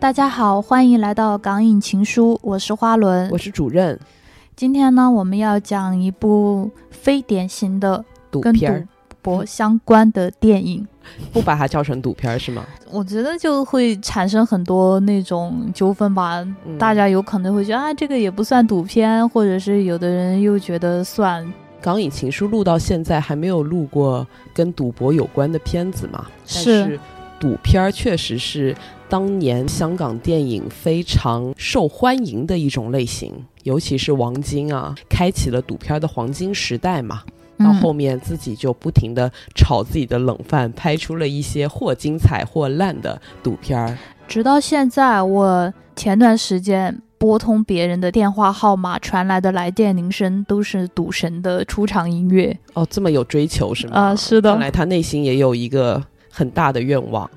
大家好，欢迎来到《港影情书》，我是花轮，我是主任。今天呢，我们要讲一部非典型的跟赌赌片儿，博相关的电影。不把它叫成赌片儿是吗？我觉得就会产生很多那种纠纷吧，嗯大家有可能会觉得啊，这个也不算赌片，或者是有的人又觉得算。港影情书录到现在还没有录过跟赌博有关的片子嘛？是赌片儿确实是当年香港电影非常受欢迎的一种类型，尤其是王晶啊，开启了赌片儿的黄金时代嘛。到嗯后面自己就不停的炒自己的冷饭，拍出了一些或精彩或烂的赌片儿。直到现在，我前段时间拨通别人的电话号码，传来的来电铃声都是赌神的出场音乐。哦，这么有追求是吗？啊、是的看，来他内心也有一个很大的愿望。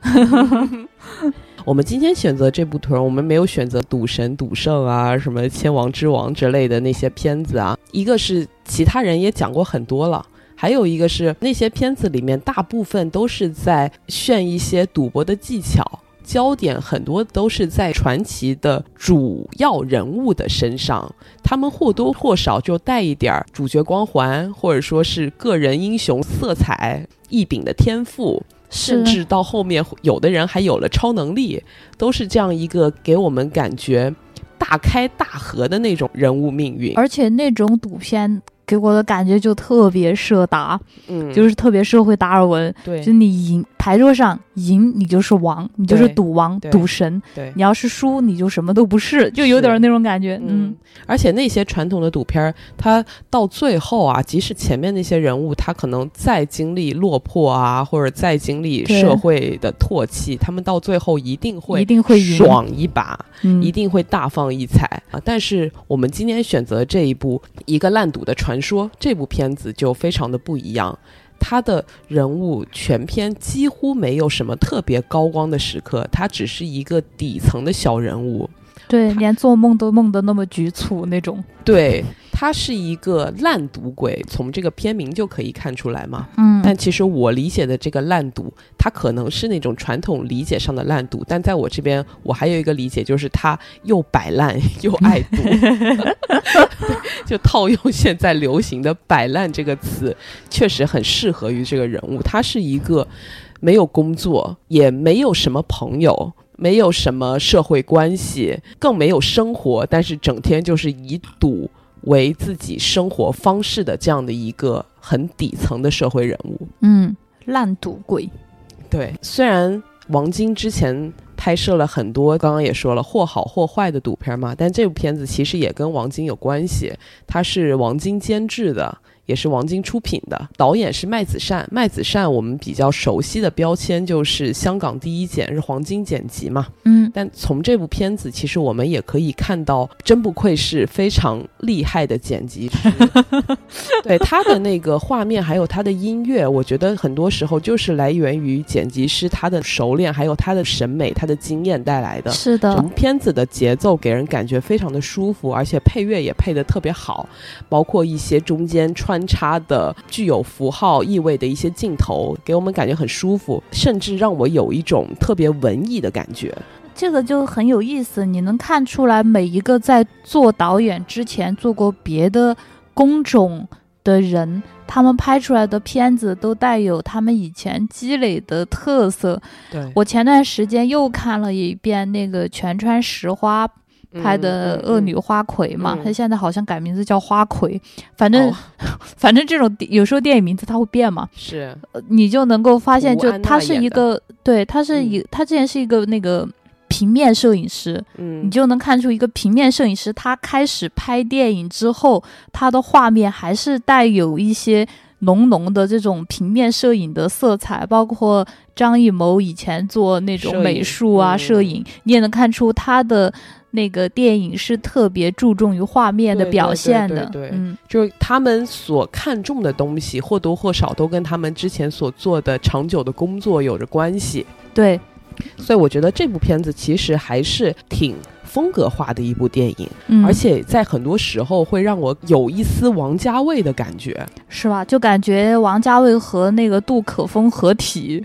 我们今天选择这部屯儿，我们没有选择赌神、赌圣啊，什么千王之王之类的那些片子啊。一个是其他人也讲过很多了，还有一个是那些片子里面大部分都是在炫一些赌博的技巧。焦点很多都是在传奇的主要人物的身上，他们或多或少就带一点儿主角光环，或者说是个人英雄色彩、异禀的天赋，甚至到后面有的人还有了超能力，都是这样一个给我们感觉大开大合的那种人物命运。而且那种赌片给我的感觉就特别社达，嗯，就是特别社会达尔文，对。就你赢牌桌上赢，你就是王，你就是赌王、赌神；对。你要是输，你就什么都不是，就有点是那种感觉。嗯嗯，而且那些传统的赌片儿，它到最后啊，即使前面那些人物他可能再经历落魄啊，或者再经历社会的唾弃，他们到最后一定会一定会赢。爽一把，嗯，一定会大放异彩啊！但是我们今天选择这一部《一个烂赌的传说》这部片子就非常的不一样。他的人物全篇几乎没有什么特别高光的时刻，他只是一个底层的小人物。对，连做梦都梦得那么局促那种。对他是一个烂赌鬼，从这个片名就可以看出来嘛。嗯，但其实我理解的这个烂赌，他可能是那种传统理解上的烂赌，但在我这边，我还有一个理解，就是他又摆烂 又爱赌，就套用现在流行的“摆烂”这个词，确实很适合于这个人物。他是一个没有工作，也没有什么朋友。没有什么社会关系，更没有生活，但是整天就是以赌为自己生活方式的这样的一个很底层的社会人物。嗯，烂赌鬼。对，虽然王晶之前拍摄了很多，刚刚也说了或好或坏的赌片嘛，但这部片子其实也跟王晶有关系，它是王晶监制的。也是王晶出品的，导演是麦子善。麦子善我们比较熟悉的标签就是香港第一剪，是黄金剪辑嘛。嗯，但从这部片子，其实我们也可以看到，真不愧是非常厉害的剪辑师。对他的那个画面，还有他的音乐，我觉得很多时候就是来源于剪辑师他的熟练，还有他的审美、他的经验带来的。是的整部，片子的节奏给人感觉非常的舒服，而且配乐也配得特别好，包括一些中间穿插的具有符号意味的一些镜头，给我们感觉很舒服，甚至让我有一种特别文艺的感觉。这个就很有意思，你能看出来每一个在做导演之前做过别的工种的人，他们拍出来的片子都带有他们以前积累的特色。对我前段时间又看了一遍那个全川石花拍的《恶女花魁》嘛，嗯。他现在好像改名字叫花魁，反正、哦。反正这种有时候电影名字它会变嘛，是。呃你就能够发现，就他是一个对，他是一、他之前是一个那个平面摄影师，嗯。你就能看出一个平面摄影师，他开始拍电影之后，他的画面还是带有一些浓浓的这种平面摄影的色彩，包括张艺谋以前做那种美术啊、嗯。摄影，你也能看出他的那个电影是特别注重于画面的表对对对现的。对对嗯，就是他们所看重的东西，或多或少都跟他们之前所做的长久的工作有着关系。对。所以我觉得这部片子其实还是挺风格化的一部电影，嗯，而且在很多时候会让我有一丝王家卫的感觉。是吧？就感觉王家卫和那个杜可风合体，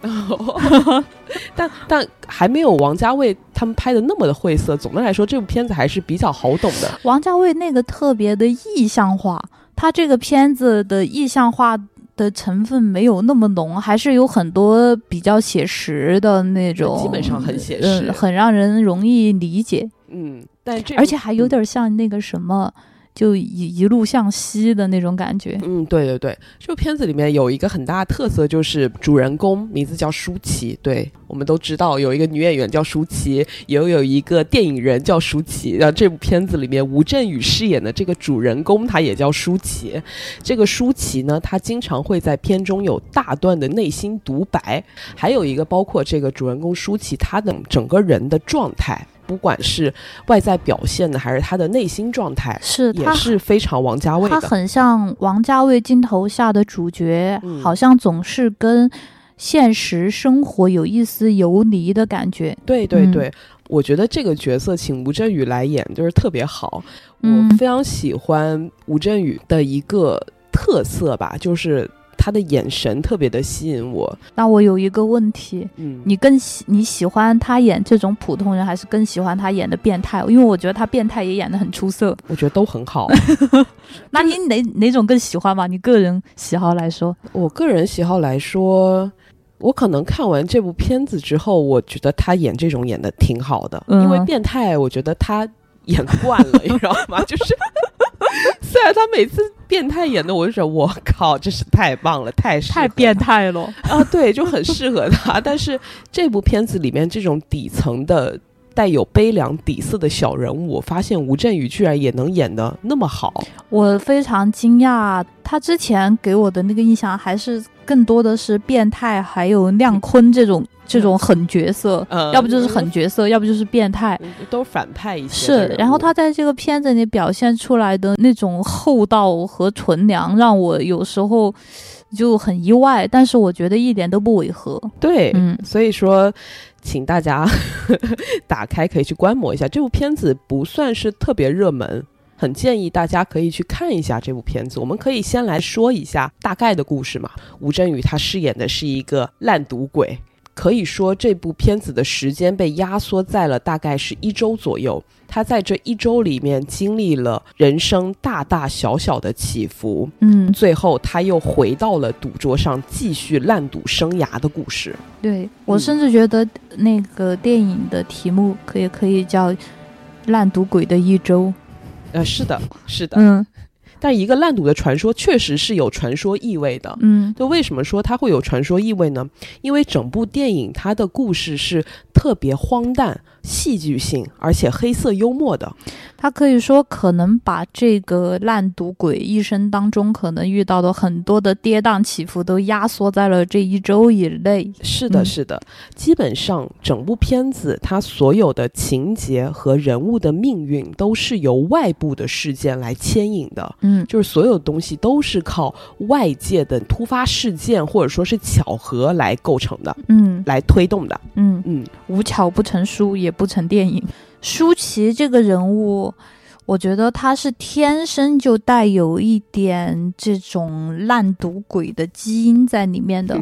但但还没有王家卫他们拍的那么的晦涩。总的来说，这部片子还是比较好懂的。王家卫那个特别的意象化，他这个片子的意象化的成分没有那么浓，还是有很多比较写实的那种，基本上很写实嗯，很让人容易理解。嗯，但这而且还有点像那个什么，就一一路向西的那种感觉。嗯，对对对，这部片子里面有一个很大的特色，就是主人公名字叫舒淇。对我们都知道，有一个女演员叫舒淇，也有一个电影人叫舒淇。然后这部片子里面，吴镇宇饰演的这个主人公，他也叫舒淇。这个舒淇呢，她经常会在片中有大段的内心独白，还有一个包括这个主人公舒淇她的整个人的状态。不管是外在表现的，还是他的内心状态，是也是非常王家卫的。他很像王家卫镜头下的主角，嗯好像总是跟现实生活有一丝游离的感觉。嗯对对对，我觉得这个角色请吴镇宇来演就是特别好。嗯我非常喜欢吴镇宇的一个特色吧，就是他的眼神特别的吸引我。那我有一个问题，嗯，你更喜你喜欢他演这种普通人，还是更喜欢他演的变态？因为我觉得他变态也演的很出色。我觉得都很好。那你哪哪种更喜欢吧？你个人喜好来说，我个人喜好来说。我可能看完这部片子之后，我觉得他演这种演的挺好的，嗯因为变态，我觉得他演惯了，你知道吗？就是 虽然他每次变态演的，我就觉得我靠，真是太棒了，太太变态了。啊，对，就很适合他。但是这部片子里面这种底层的带有悲凉底色的小人物，我发现吴镇宇居然也能演得那么好。我非常惊讶，他之前给我的那个印象还是更多的是变态，还有亮坤这种这种狠角色，嗯要不就是狠角色，要不就是变态。嗯都是反派一些。是然后他在这个片子里表现出来的那种厚道和纯良，让我有时候就很意外，但是我觉得一点都不违和。对，嗯所以说。请大家 打开可以去观摩一下这部片子，不算是特别热门，很建议大家可以去看一下这部片子。我们可以先来说一下大概的故事嘛。吴镇宇他饰演的是一个烂赌鬼，可以说这部片子的时间被压缩在了大概是一周左右。他在这一周里面经历了人生大大小小的起伏，嗯，最后他又回到了赌桌上，继续烂赌生涯的故事。对我嗯甚至觉得那个电影的题目可以可以叫《烂赌鬼的一周》。呃，是的，是的。嗯但一个烂赌的传说确实是有传说意味的。嗯就为什么说它会有传说意味呢？因为整部电影它的故事是特别荒诞、戏剧性，而且黑色幽默的。他可以说可能把这个烂赌鬼一生当中可能遇到的很多的跌宕起伏都压缩在了这一周以内。是的，嗯是的，基本上整部片子它所有的情节和人物的命运都是由外部的事件来牵引的。嗯就是所有东西都是靠外界的突发事件或者说是巧合来构成的，嗯来推动的。嗯，嗯，无巧不成书，也不成电影。舒淇这个人物，我觉得他是天生就带有一点这种烂赌鬼的基因在里面的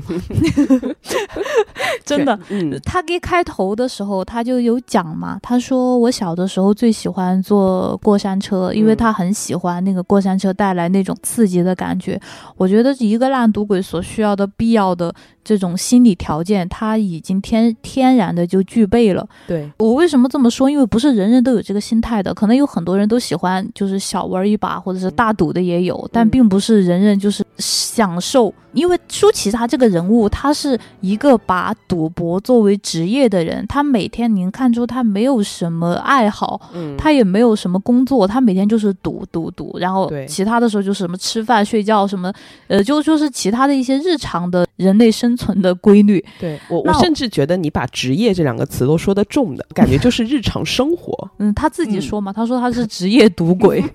真的。嗯他给开头的时候，他就有讲嘛，他说我小的时候最喜欢坐过山车，因为嗯他很喜欢那个过山车带来那种刺激的感觉。我觉得一个烂赌鬼所需要的必要的这种心理条件，他已经天天然的就具备了。对，我为什么这么说？因为不是人人都有这个心态的，可能有很多人都喜欢就是小玩一把，或者是大赌的也有，但并不是人人就是享受。因为舒淇她这个人物，她是一个把赌博作为职业的人，她每天您看出她没有什么爱好，嗯，她也没有什么工作，她每天就是赌赌赌，然后其他的时候就是什么吃饭睡觉什么，呃，就就是其他的一些日常的人类生存的规律。对我，我甚至觉得你把职业这两个词都说得重的感觉，就是日常生活。嗯，他自己嗯说嘛，他说他是职业赌鬼。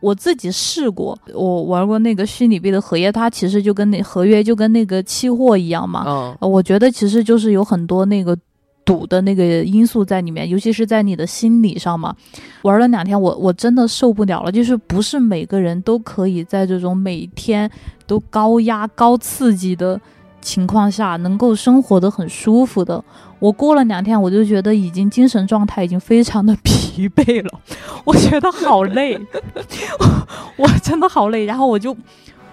我自己试过，我玩过那个虚拟币的合约，它其实就跟那合约就跟那个期货一样嘛。嗯呃我觉得其实就是有很多那个赌的那个因素在里面，尤其是在你的心理上嘛。玩了两天，我我真的受不了了，就是不是每个人都可以在这种每天都高压、高刺激的情况下，能够生活的很舒服的。我过了两天，我就觉得已经精神状态已经非常的疲惫了，我觉得好累，我真的好累，然后我就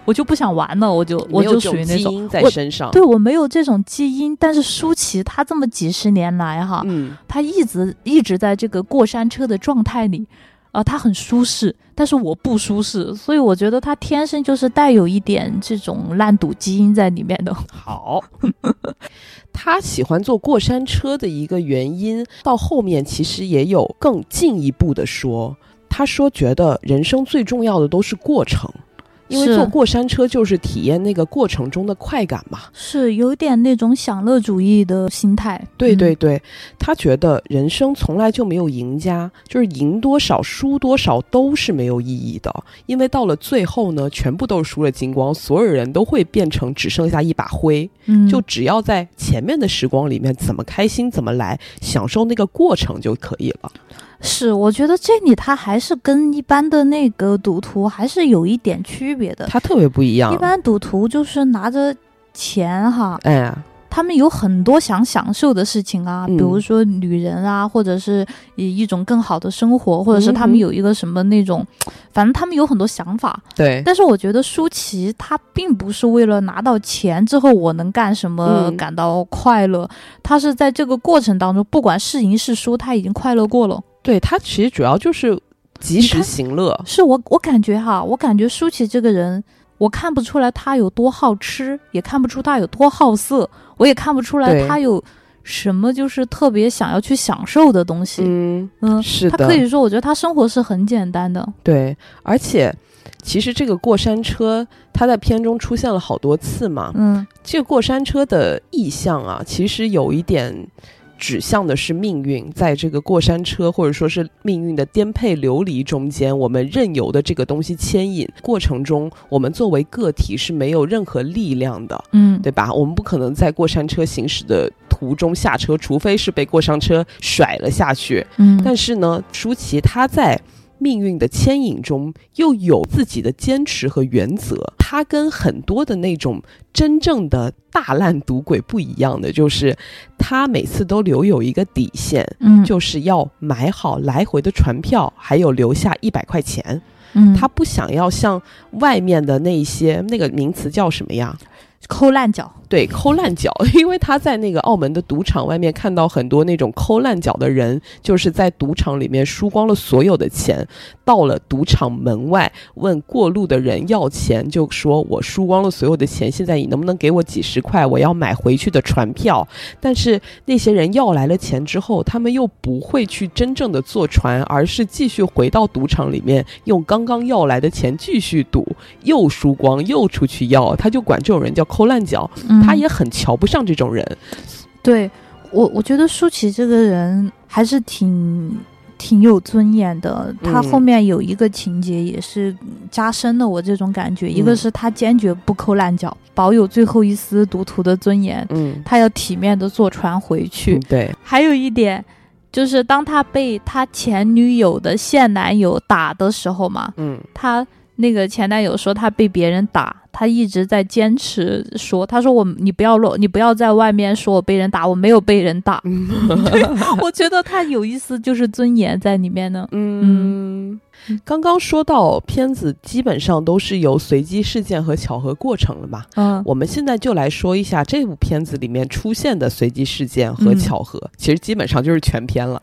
我就不想玩了，我就我就属于那种种基因在我身上。对我没有这种基因，但是舒淇她这么几十年来哈，嗯，她一直一直在这个过山车的状态里，啊、他很舒适，但是我不舒适，所以我觉得他天生就是带有一点这种烂赌基因在里面的。好。他喜欢坐过山车的一个原因，到后面其实也有更进一步的说。他说，觉得人生最重要的都是过程，因为坐过山车就是体验那个过程中的快感嘛。是有点那种享乐主义的心态。嗯对对对，他觉得人生从来就没有赢家，就是赢多少输多少都是没有意义的，因为到了最后呢，全部都是输了精光，所有人都会变成只剩下一把灰。嗯，就只要在前面的时光里面怎么开心怎么来，享受那个过程就可以了。是，我觉得这里他还是跟一般的那个赌徒还是有一点区别的。它特别不一样一。般赌徒就是拿着钱哈，哎呀，他们有很多想享受的事情啊，嗯比如说女人啊，或者是以一种更好的生活，或者是他们有一个什么那种，反正他们有很多想法。对，但是我觉得舒淇她并不是为了拿到钱之后我能干什么嗯感到快乐，她是在这个过程当中，不管是赢是输，她已经快乐过了。对，他其实主要就是及时行乐。是我我感觉哈，我感觉舒淇这个人，我看不出来他有多好吃，也看不出他有多好色，我也看不出来他有什么就是特别想要去享受的东西。嗯，嗯，是的她可，以说，我觉得他生活是很简单的。对，而且其实这个过山车，它在片中出现了好多次嘛。嗯这个过山车的意象啊，其实有一点指向的是命运，在这个过山车或者说是命运的颠沛流离中间，我们任由的这个东西牵引过程中，我们作为个体是没有任何力量的，嗯，对吧？我们不可能在过山车行驶的途中下车，除非是被过山车甩了下去。嗯，但是呢，舒淇她在命运的牵引中又有自己的坚持和原则。他跟很多的那种真正的大烂赌鬼不一样的，就是他每次都留有一个底线，嗯，就是要买好来回的船票，还有留下一百块钱。嗯，他不想要像外面的那一些那个名词叫什么呀？抠烂脚。对，抠烂脚，因为他在那个澳门的赌场外面看到很多那种抠烂脚的人，就是在赌场里面输光了所有的钱，到了赌场门外问过路的人要钱，就说我输光了所有的钱，现在你能不能给我几十块，我要买回去的船票。但是那些人要来了钱之后，他们又不会去真正的坐船，而是继续回到赌场里面，用刚刚要来的钱继续赌，又输光又出去要，他就管这种人叫抠烂脚。嗯，他也很瞧不上这种人。对我，我觉得舒淇这个人还是挺挺有尊严的。他嗯后面有一个情节也是加深了我这种感觉，一个嗯是他坚决不抠烂脚，保有最后一丝赌徒的尊严，嗯，他要体面的坐船回去。对，还有一点。就是当他被他前女友的现男友打的时候嘛，嗯他那个前男友说他被别人打，他一直在坚持说，他说我你不要露，你不要在外面说我被人打，我没有被人打。我觉得他有一丝就是尊严在里面呢。嗯。刚刚说到片子基本上都是由随机事件和巧合过程了嘛，嗯我们现在就来说一下这部片子里面出现的随机事件和嗯巧合，其实基本上就是全片了。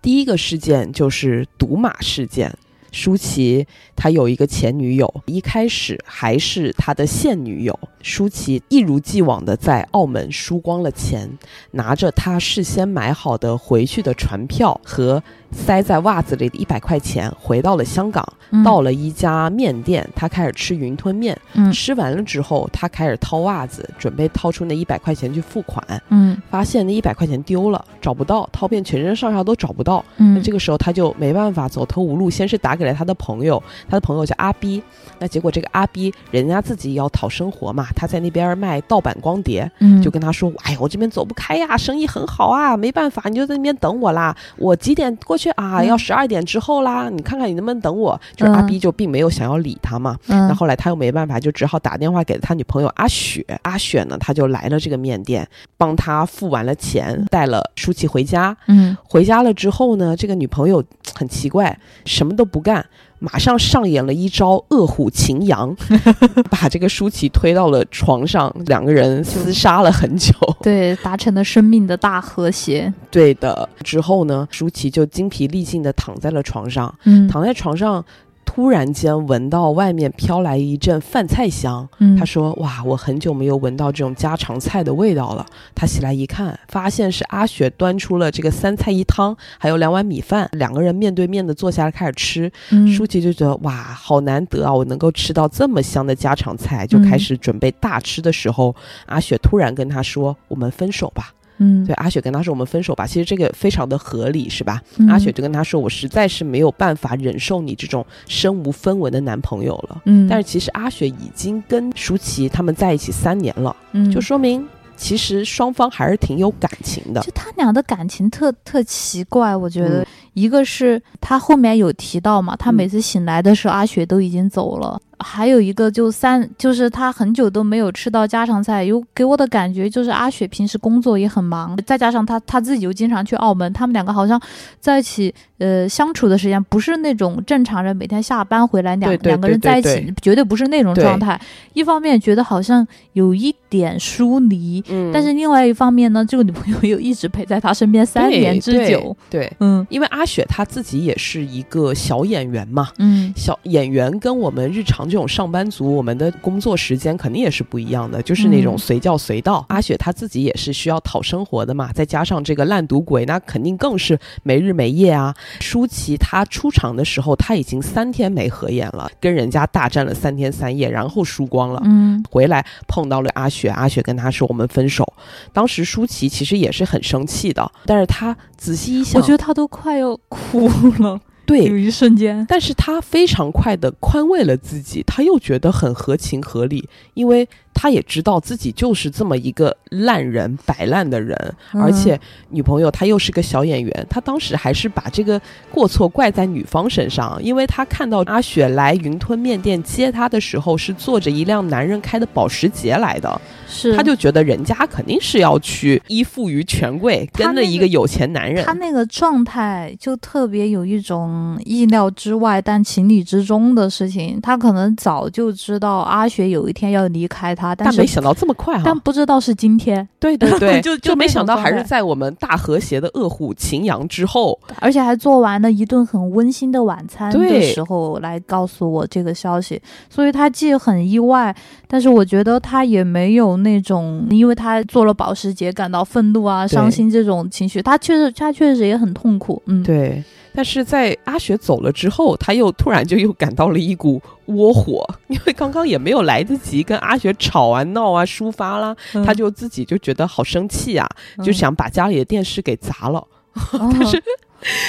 第一个事件就是赌马事件。舒淇他有一个前女友，一开始还是他的现女友。舒淇一如既往的在澳门输光了钱，拿着他事先买好的回去的船票和塞在袜子里的一百块钱，回到了香港，嗯到了一家面店，他开始吃云吞面。嗯吃完了之后，他开始掏袜子，准备掏出那一百块钱去付款，嗯发现那一百块钱丢了，找不到，掏遍全身上下都找不到。嗯，那这个时候他就没办法，走投无路，先是打给了他的朋友，他的朋友叫阿 B。那结果这个阿 B 人家自己要讨生活嘛，他在那边卖盗版光碟，嗯就跟他说：“哎呀，我这边走不开呀，生意很好啊，没办法，你就在那边等我啦。我几点过去啊？嗯要十二点之后啦。你看看你能不能等我？”就是阿嗯 B 就并没有想要理他嘛。嗯那后来他又没办法，就只好打电话给他女朋友阿雪。阿雪呢，他就来了这个面店，帮他付完了钱，带了舒淇回家。嗯回家了之后呢，这个女朋友很奇怪，什么都不干，马上上演了一招饿虎擒羊，把这个舒淇推到了床上，两个人厮杀了很久。对，达成了生命的大和谐。对的，之后呢，舒淇就精疲力尽的躺在了床上，嗯，躺在床上。突然间闻到外面飘来一阵饭菜香，嗯他说：“哇，我很久没有闻到这种家常菜的味道了。”他起来一看，发现是阿雪端出了这个三菜一汤，还有两碗米饭，两个人面对面的坐下来开始吃。嗯舒淇就觉得哇，好难得啊，我能够吃到这么香的家常菜，就开始准备大吃的时候，阿雪突然跟他说：“我们分手吧。”嗯对，阿雪跟他说：“我们分手吧。”其实这个非常的合理，是吧？嗯阿雪就跟他说：“我实在是没有办法忍受你这种身无分文的男朋友了。”嗯，但是其实阿雪已经跟舒淇他们在一起三年了，嗯就说明其实双方还是挺有感情的。就他俩的感情特特奇怪，我觉得、嗯一个是他后面有提到嘛，他嗯每次醒来的时候，阿雪都已经走了。还有一个就三，就是他很久都没有吃到家常菜，有给我的感觉就是阿雪平时工作也很忙，再加上他他自己又经常去澳门，他们两个好像在一起呃相处的时间不是那种正常人每天下班回来两两个人在一起，绝对不是那种状态。一方面觉得好像有一点疏离，嗯但是另外一方面呢，这个女朋友又一直陪在他身边三年之久。对，对嗯因为阿雪她自己也是一个小演员嘛。嗯小演员跟我们日常这种上班族，我们的工作时间肯定也是不一样的，就是那种嗯随叫随到。阿雪她自己也是需要讨生活的嘛，再加上这个烂赌鬼，那肯定更是没日没夜啊。舒淇她出场的时候，她已经三天没合眼了，跟人家大战了三天三夜，然后输光了。嗯回来碰到了阿雪，阿雪跟她说我们分手。当时舒淇其实也是很生气的，但是她仔细一想，我觉得她都快要哭了，有对，一瞬间。但是他非常快的宽慰了自己，他又觉得很合情合理，因为她也知道自己就是这么一个烂人、摆烂的人，嗯而且女朋友她又是个小演员，她当时还是把这个过错怪在女方身上，因为她看到阿雪来云吞面店接她的时候是坐着一辆男人开的保时捷来的，是她就觉得人家肯定是要去依附于权贵，那个跟着一个有钱男人他。那个状态就特别有一种意料之外但情理之中的事情。他可能早就知道阿雪有一天要离开他，但没想到这么快哈、但不知道是今天，对对 对，就就没想到还是在我们大和谐的恶虎擒羊之后，而且还做完了一顿很温馨的晚餐的对时候来告诉我这个消息，所以他既很意外，但是我觉得他也没有那种因为他做了保时捷感到愤怒啊、伤心这种情绪，他确实他确实也很痛苦，嗯，对。但是在阿雪走了之后，他又突然就又感到了一股窝火，因为刚刚也没有来得及跟阿雪吵啊、闹啊、抒发啦，嗯。他就自己就觉得好生气啊，就想把家里的电视给砸了。嗯，但是，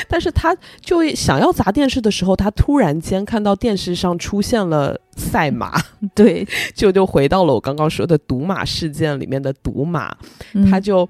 但是他就想要砸电视的时候，他突然间看到电视上出现了赛马，对，就就回到了我刚刚说的赌马事件里面的赌马，嗯。他就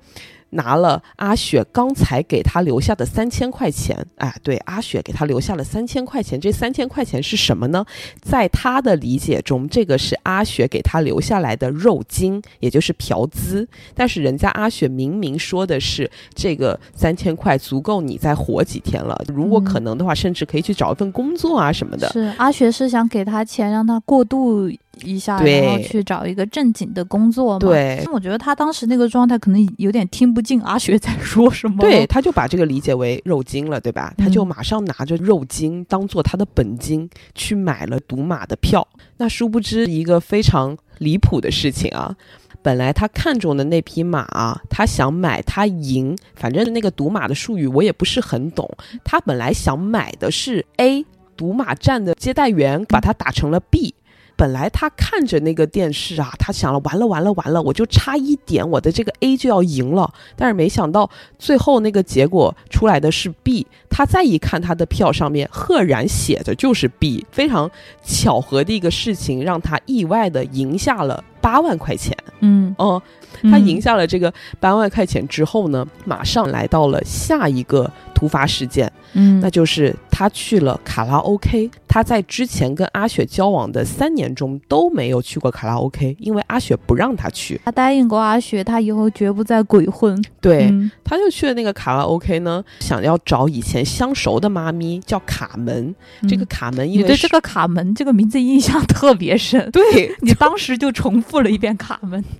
拿了阿雪刚才给他留下的三千块钱，哎，对，阿雪给他留下了三千块钱。这三千块钱是什么呢？在他的理解中，这个是阿雪给他留下来的肉金，也就是嫖资。但是人家阿雪明明说的是，这个三千块足够你再活几天了。如果可能的话，甚至可以去找一份工作啊什么的。是阿雪是想给他钱让他过渡一下，然后去找一个正经的工作嘛。对我觉得他当时那个状态可能有点听不进阿雪在 说什么。对，，他就把这个理解为肉金了，对吧？他就嗯马上拿着肉金当做他的本金去买了赌马的票。那殊不知一个非常离谱的事情啊，本来他看中的那匹马啊，他想买他赢，反正那个赌马的术语我也不是很懂。他本来想买的是 A 赌马站的接待员，把他打成了 B。本来他看着那个电视啊，他想了，完了完了完了，我就差一点，我的这个 A 就要赢了。但是没想到最后那个结果出来的是 B。他再一看他的票上面，赫然写的就是 B。非常巧合的一个事情，让他意外的赢下了八万块钱。嗯哦，他赢下了这个八万块钱之后呢，马上来到了下一个突发事件。嗯，那就是他去了卡拉 OK。他在之前跟阿雪交往的三年中都没有去过卡拉 OK，因为阿雪不让他去。他答应过阿雪，他以后绝不再鬼混。对，嗯他就去了那个卡拉 OK 呢，想要找以前相熟的妈咪，叫卡门。这个嗯卡门因为你对这个卡门这个名字印象特别深，对，你当时就重复了一遍卡门，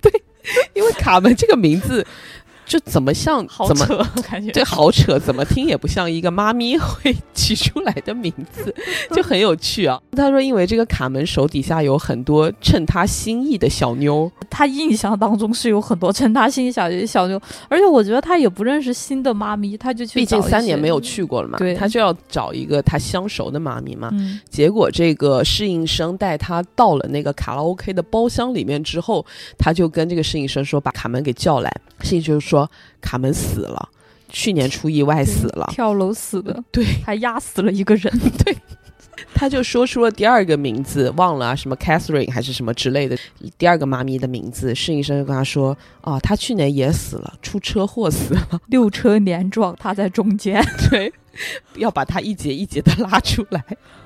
因为卡门这个名字就怎么像好怎么扯，感觉对，好扯，怎么听也不像一个妈咪会取出来的名字，就很有趣啊。他说，因为这个卡门手底下有很多称他心意的小妞，他印象当中是有很多称他心意小小妞，而且我觉得他也不认识新的妈咪，他就去毕竟三年没有，去过了嘛，对他就要找一个他相熟的妈咪嘛。嗯结果这个侍应生带他到了那个卡拉 OK 的包厢里面之后，他就跟这个侍应生说：“把卡门给叫来。”侍应生就说：“卡门死了，去年出意外死了。跳楼死的，对，还压死了一个人，对他就说出了第二个名字，忘了啊，什么 Catherine 还是什么之类的，第二个妈咪的名字。侍应生就跟他说：“哦，他去年也死了，出车祸死了。六车连撞，他在中间，对，要把他一节一节的拉出来。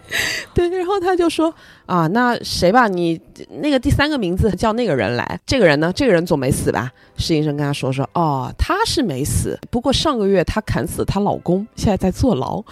对，然后他就说啊，那谁吧，你那个第三个名字叫那个人来，这个人呢，这个人总没死吧？侍应生跟他说说，哦，他是没死，不过上个月他砍死她老公，现在在坐牢。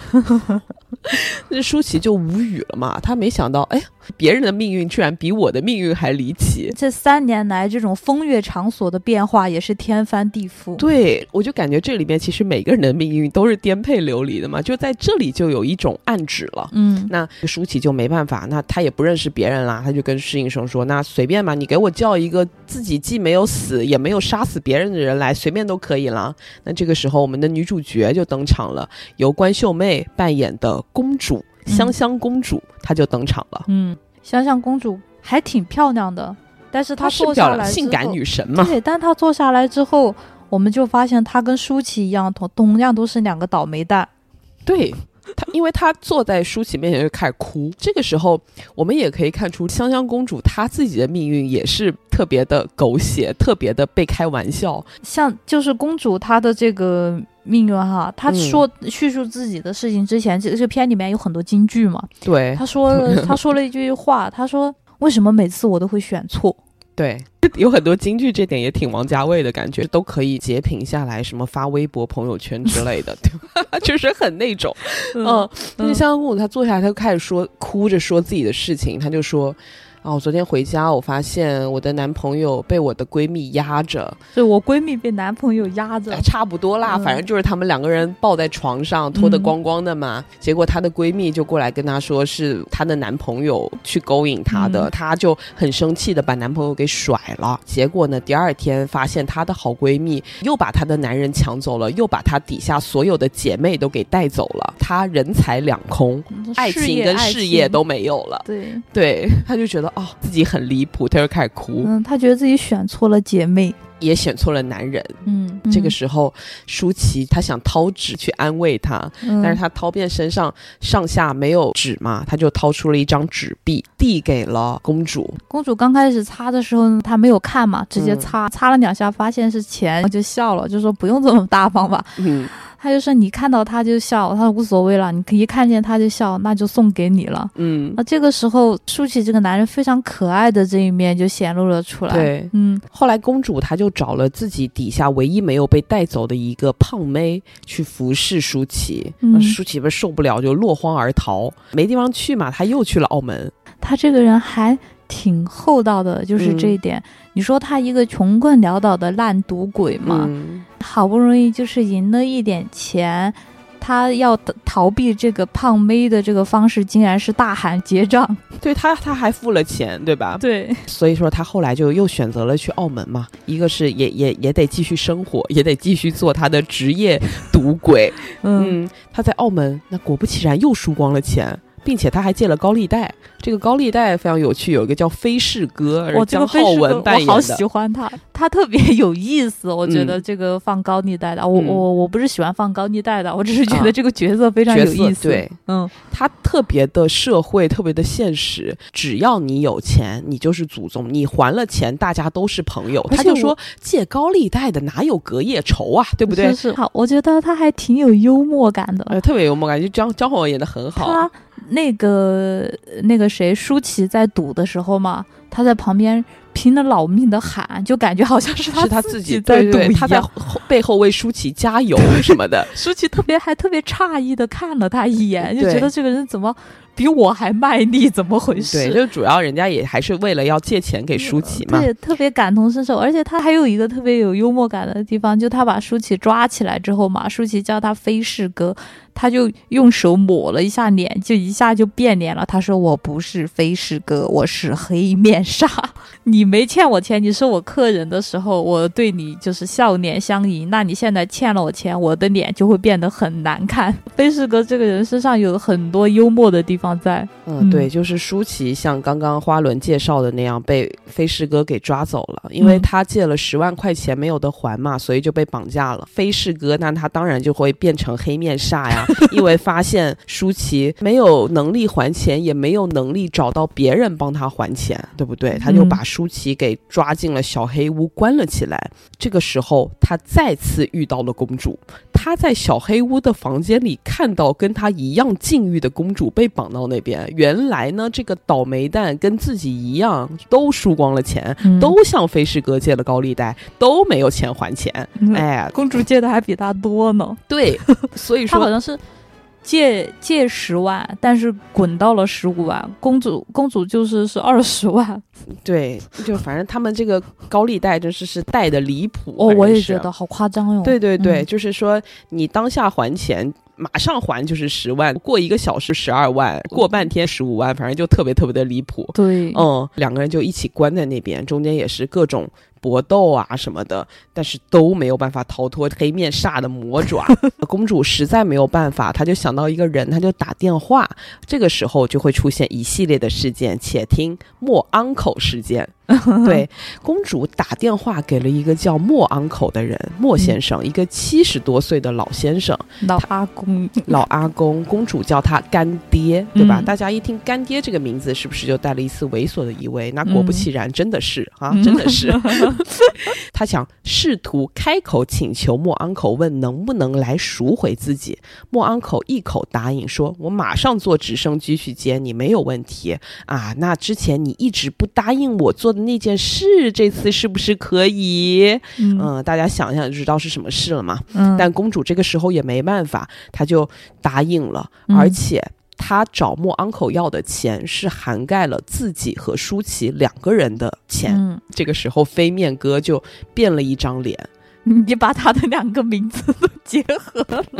那 舒淇就无语了嘛，他没想到，哎，别人的命运居然比我的命运还离奇。这三年来这种风月场所的变化也是天翻地覆。对，我就感觉这里面其实每个人的命运都是颠沛流离的嘛，就在这里就有一种暗指了。嗯，那舒淇就没办法，那她也不认识别人啦，她就跟侍应生说：“那随便吧，你给我叫一个自己既没有死也没有杀死别人的人来，随便都可以啦。”那这个时候，我们的女主角就登场了，由关秀妹扮演的公主嗯香香公主，她就登场了。嗯，香香公主还挺漂亮的，但是她坐下来性感女神嘛。对，但她坐下来之后，我们就发现她跟舒淇一样，同同样都是两个倒霉蛋。对。她，因为她坐在舒淇面前就开始哭。这个时候，我们也可以看出香香公主她自己的命运也是特别的狗血，特别的被开玩笑。像就是公主她的这个命运哈，她嗯说、叙述自己的事情之前，这这个片里面有很多金句嘛。对，她说了，她说了一句话，她说：“为什么每次我都会选错对，有很多京剧，这点也挺王家卫的感觉，都可以截屏下来，什么发微博、朋友圈之类的，对吧？就是很那种，？”嗯，但是香香公主她坐下来，她就开始说，哭着说自己的事情，她就说。啊，我昨天回家，我发现我的男朋友被我的闺蜜压着，对我闺蜜被男朋友压着哎，差不多啦，嗯反正就是他们两个人抱在床上，脱得嗯光光的嘛。结果她的闺蜜就过来跟她说，是她的男朋友去勾引她的，嗯她就很生气的把男朋友给甩了。结果呢，第二天发现她的好闺蜜又把她的男人抢走了，又把她底下所有的姐妹都给带走了，她人财两空，嗯爱情跟事业都没有了。对，对，她就觉得哦自己很离谱，他就开始哭，嗯，他觉得自己选错了姐妹。也选错了男人。嗯，这个时候，舒淇她想掏纸去安慰他，嗯，但是她掏遍身上上下没有纸嘛，她就掏出了一张纸币，递给了公主。公主刚开始擦的时候，她没有看嘛，直接嗯擦，擦了两下，发现是钱，就笑了，就说不用这么大方吧。嗯，她就说你看到他就笑，他说无所谓了，你可以看见他就笑，那就送给你了。嗯那，这个时候，舒淇这个男人非常可爱的这一面就显露了出来。，对。嗯，后来公主她就找了自己底下唯一没有被带走的一个胖妹去服侍舒淇，舒淇不是受不了就落荒而逃，没地方去嘛，她又去了澳门。他这个人还挺厚道的，就是这一点。你说他一个穷困潦倒的烂赌鬼嘛，嗯，好不容易就是赢了一点钱，他要逃避这个胖妹的这个方式，竟然是大喊结账。对他他还付了钱，对吧？对，所以说他后来就又选择了去澳门嘛，一个是也也也得继续生活，也得继续做他的职业赌鬼。嗯，他在澳门，那果不其然又输光了钱。并且他还借了高利贷，这个高利贷非常有趣，有一个叫飞士哥，江浩文扮演的。我好喜欢他，他特别有意思。我觉得这个放高利贷的，我我我不是喜欢放高利贷的，我只是觉得这个角色非常有意思。对，嗯，他特别的社会，特别的现实。只要你有钱，你就是祖宗，你还了钱，大家都是朋友。他就说借高利贷的哪有隔夜仇啊，对不对？是好，我觉得他还挺有幽默感的，呃，特别幽默感，就江江浩文演的很好。那个那个谁，舒淇在赌的时候嘛，他在旁边拼了老命的喊，就感觉好像是他自己在赌一样，他在背后为舒淇加油什么的。舒淇特别还特别诧异的看了他一眼，就觉得这个人怎么。比我还卖力，怎么回事？对，就主要人家也还是为了要借钱给舒淇嘛。对，特别感同身受，而且他还有一个特别有幽默感的地方，就他把舒淇抓起来之后嘛，舒淇叫他飞士哥，他就用手抹了一下脸，就一下就变脸了。他说：“我不是飞士哥，我是黑面煞。你没欠我钱，你是我客人的时候，我对你就是笑脸相迎。那你现在欠了我钱，我的脸就会变得很难看。飞士哥这个人身上有很多幽默的地方。”在，嗯，对，就是舒淇像刚刚花轮介绍的那样被飞士哥给抓走了，因为他借了十万块钱没有得还嘛，所以就被绑架了。飞士哥那他当然就会变成黑面煞呀，因为发现舒淇没有能力还钱，也没有能力找到别人帮他还钱，对不对？他就把舒淇给抓进了小黑屋关了起来。这个时候，他再次遇到了公主，他在小黑屋的房间里看到跟他一样境遇的公主被绑。到那边，原来呢，这个倒霉蛋跟自己一样，都输光了钱，都向飞士哥借了高利贷，都没有钱还钱。哎，公主借的还比他多呢。对，所以说好像是借借十万，但是滚到了十五万。公主公主就是是二十万。对，就反正他们这个高利贷真是是贷的离谱。哦，我也觉得好夸张哟。对对对，就是说你当下还钱。马上还就是十万，过一个小时十二万，过半天十五万，反正就特别特别的离谱。对，嗯，两个人就一起关在那边，中间也是各种。搏斗啊什么的，但是都没有办法逃脱黑面煞的魔爪。公主实在没有办法，她就想到一个人，她就打电话。这个时候就会出现一系列的事件。且听莫安口事件。对，公主打电话给了一个叫莫昂口的人，莫先生，一个七十多岁的老先生，老阿公，老阿公。公主叫他干爹，对吧？大家一听干爹这个名字，是不是就带了一丝猥琐的意味？那果不其然，真的是啊，真的是。他想试图开口请求莫昂口问能不能来赎回自己。莫昂口一口答应说：“我马上坐直升机去接你，没有问题啊。”那之前你一直不答应我做的那件事，这次是不是可以？嗯，大家想想就知道是什么事了嘛。嗯，但公主这个时候也没办法，她就答应了，而且。他找莫 uncle 要的钱是涵盖了自己和舒淇两个人的钱。这个时候，飞面哥就变了一张脸，你把他的两个名字都结合了。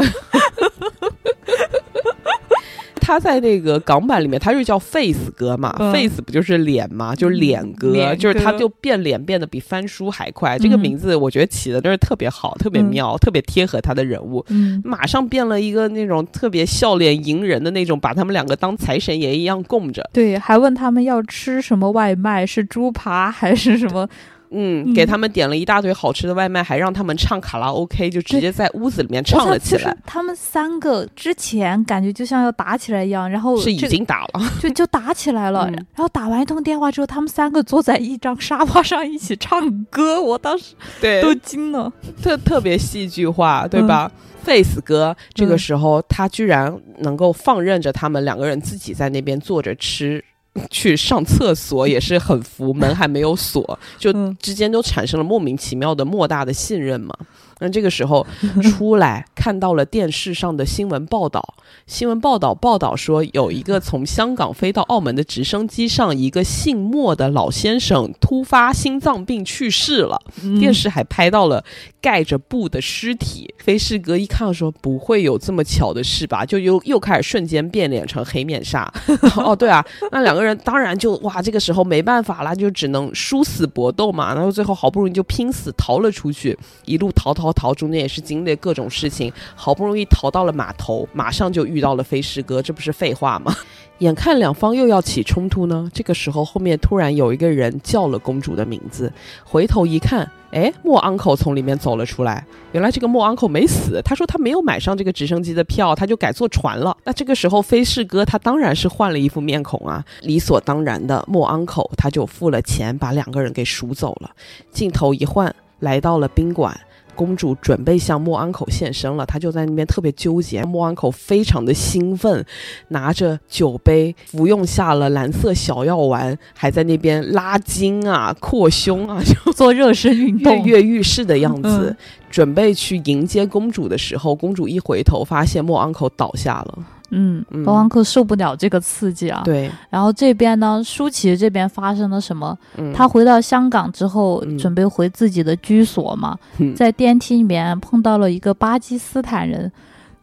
他在那个港版里面，他就叫 Face 哥嘛，Face 不就是脸嘛？就是脸哥，就是他就变脸变得比翻书还快。这个名字我觉得起的真是特别好，特别妙，特别贴合他的人物。马上变了一个那种特别笑脸迎人的那种，把他们两个当财神爷一样供着。对，还问他们要吃什么外卖，是猪扒还是什么？嗯，给他们点了一大堆好吃的外卖，还让他们唱卡拉 OK，就直接在屋子里面唱了起来。他们三个之前感觉就像要打起来一样，然后是已经打了，就就打起来了。然后打完一通电话之后，他们三个坐在一张沙发上一起唱歌，我当时对都惊了，特特别戏剧化，对吧？Face 哥这个时候他居然能够放任着他们两个人自己在那边坐着吃。去上厕所也是很服，门还没有锁，就之间都产生了莫名其妙的莫大的信任嘛。那这个时候 出来看到了电视上的新闻报道，新闻报道报道说有一个从香港飞到澳门的直升机上，一个姓莫的老先生突发心脏病去世了。电视还拍到了盖着布的尸体。飞士哥一看说：“不会有这么巧的事吧？”就又又开始瞬间变脸成黑面纱。哦，对啊，那两个人当然就哇，这个时候没办法了，就只能殊死搏斗嘛。然后最后好不容易就拼死逃了出去，一路逃逃逃逃，中间也是经历各种事情，好不容易逃到了码头，马上就遇到了飞士哥，这不是废话吗？眼看两方又要起冲突呢，这个时候后面突然有一个人叫了公主的名字，回头一看，哎，莫 uncle 从里面走了出来。原来这个莫 uncle 没死，他说他没有买上这个直升机的票，他就改坐船了。那这个时候飞士哥他当然是换了一副面孔啊，理所当然的莫 uncle 他就付了钱把两个人给赎走了。镜头一换，来到了宾馆。公主准备向莫安口献身了，她就在那边特别纠结。莫安口非常的兴奋，拿着酒杯服用下了蓝色小药丸，还在那边拉筋啊、扩胸啊，就做热身运动、跃跃欲试的样子。准备去迎接公主的时候，公主一回头，发现莫安口倒下了。嗯，包安克受不了这个刺激啊。对，然后这边呢，舒淇这边发生了什么？她回到香港之后，准备回自己的居所嘛，在电梯里面碰到了一个巴基斯坦人。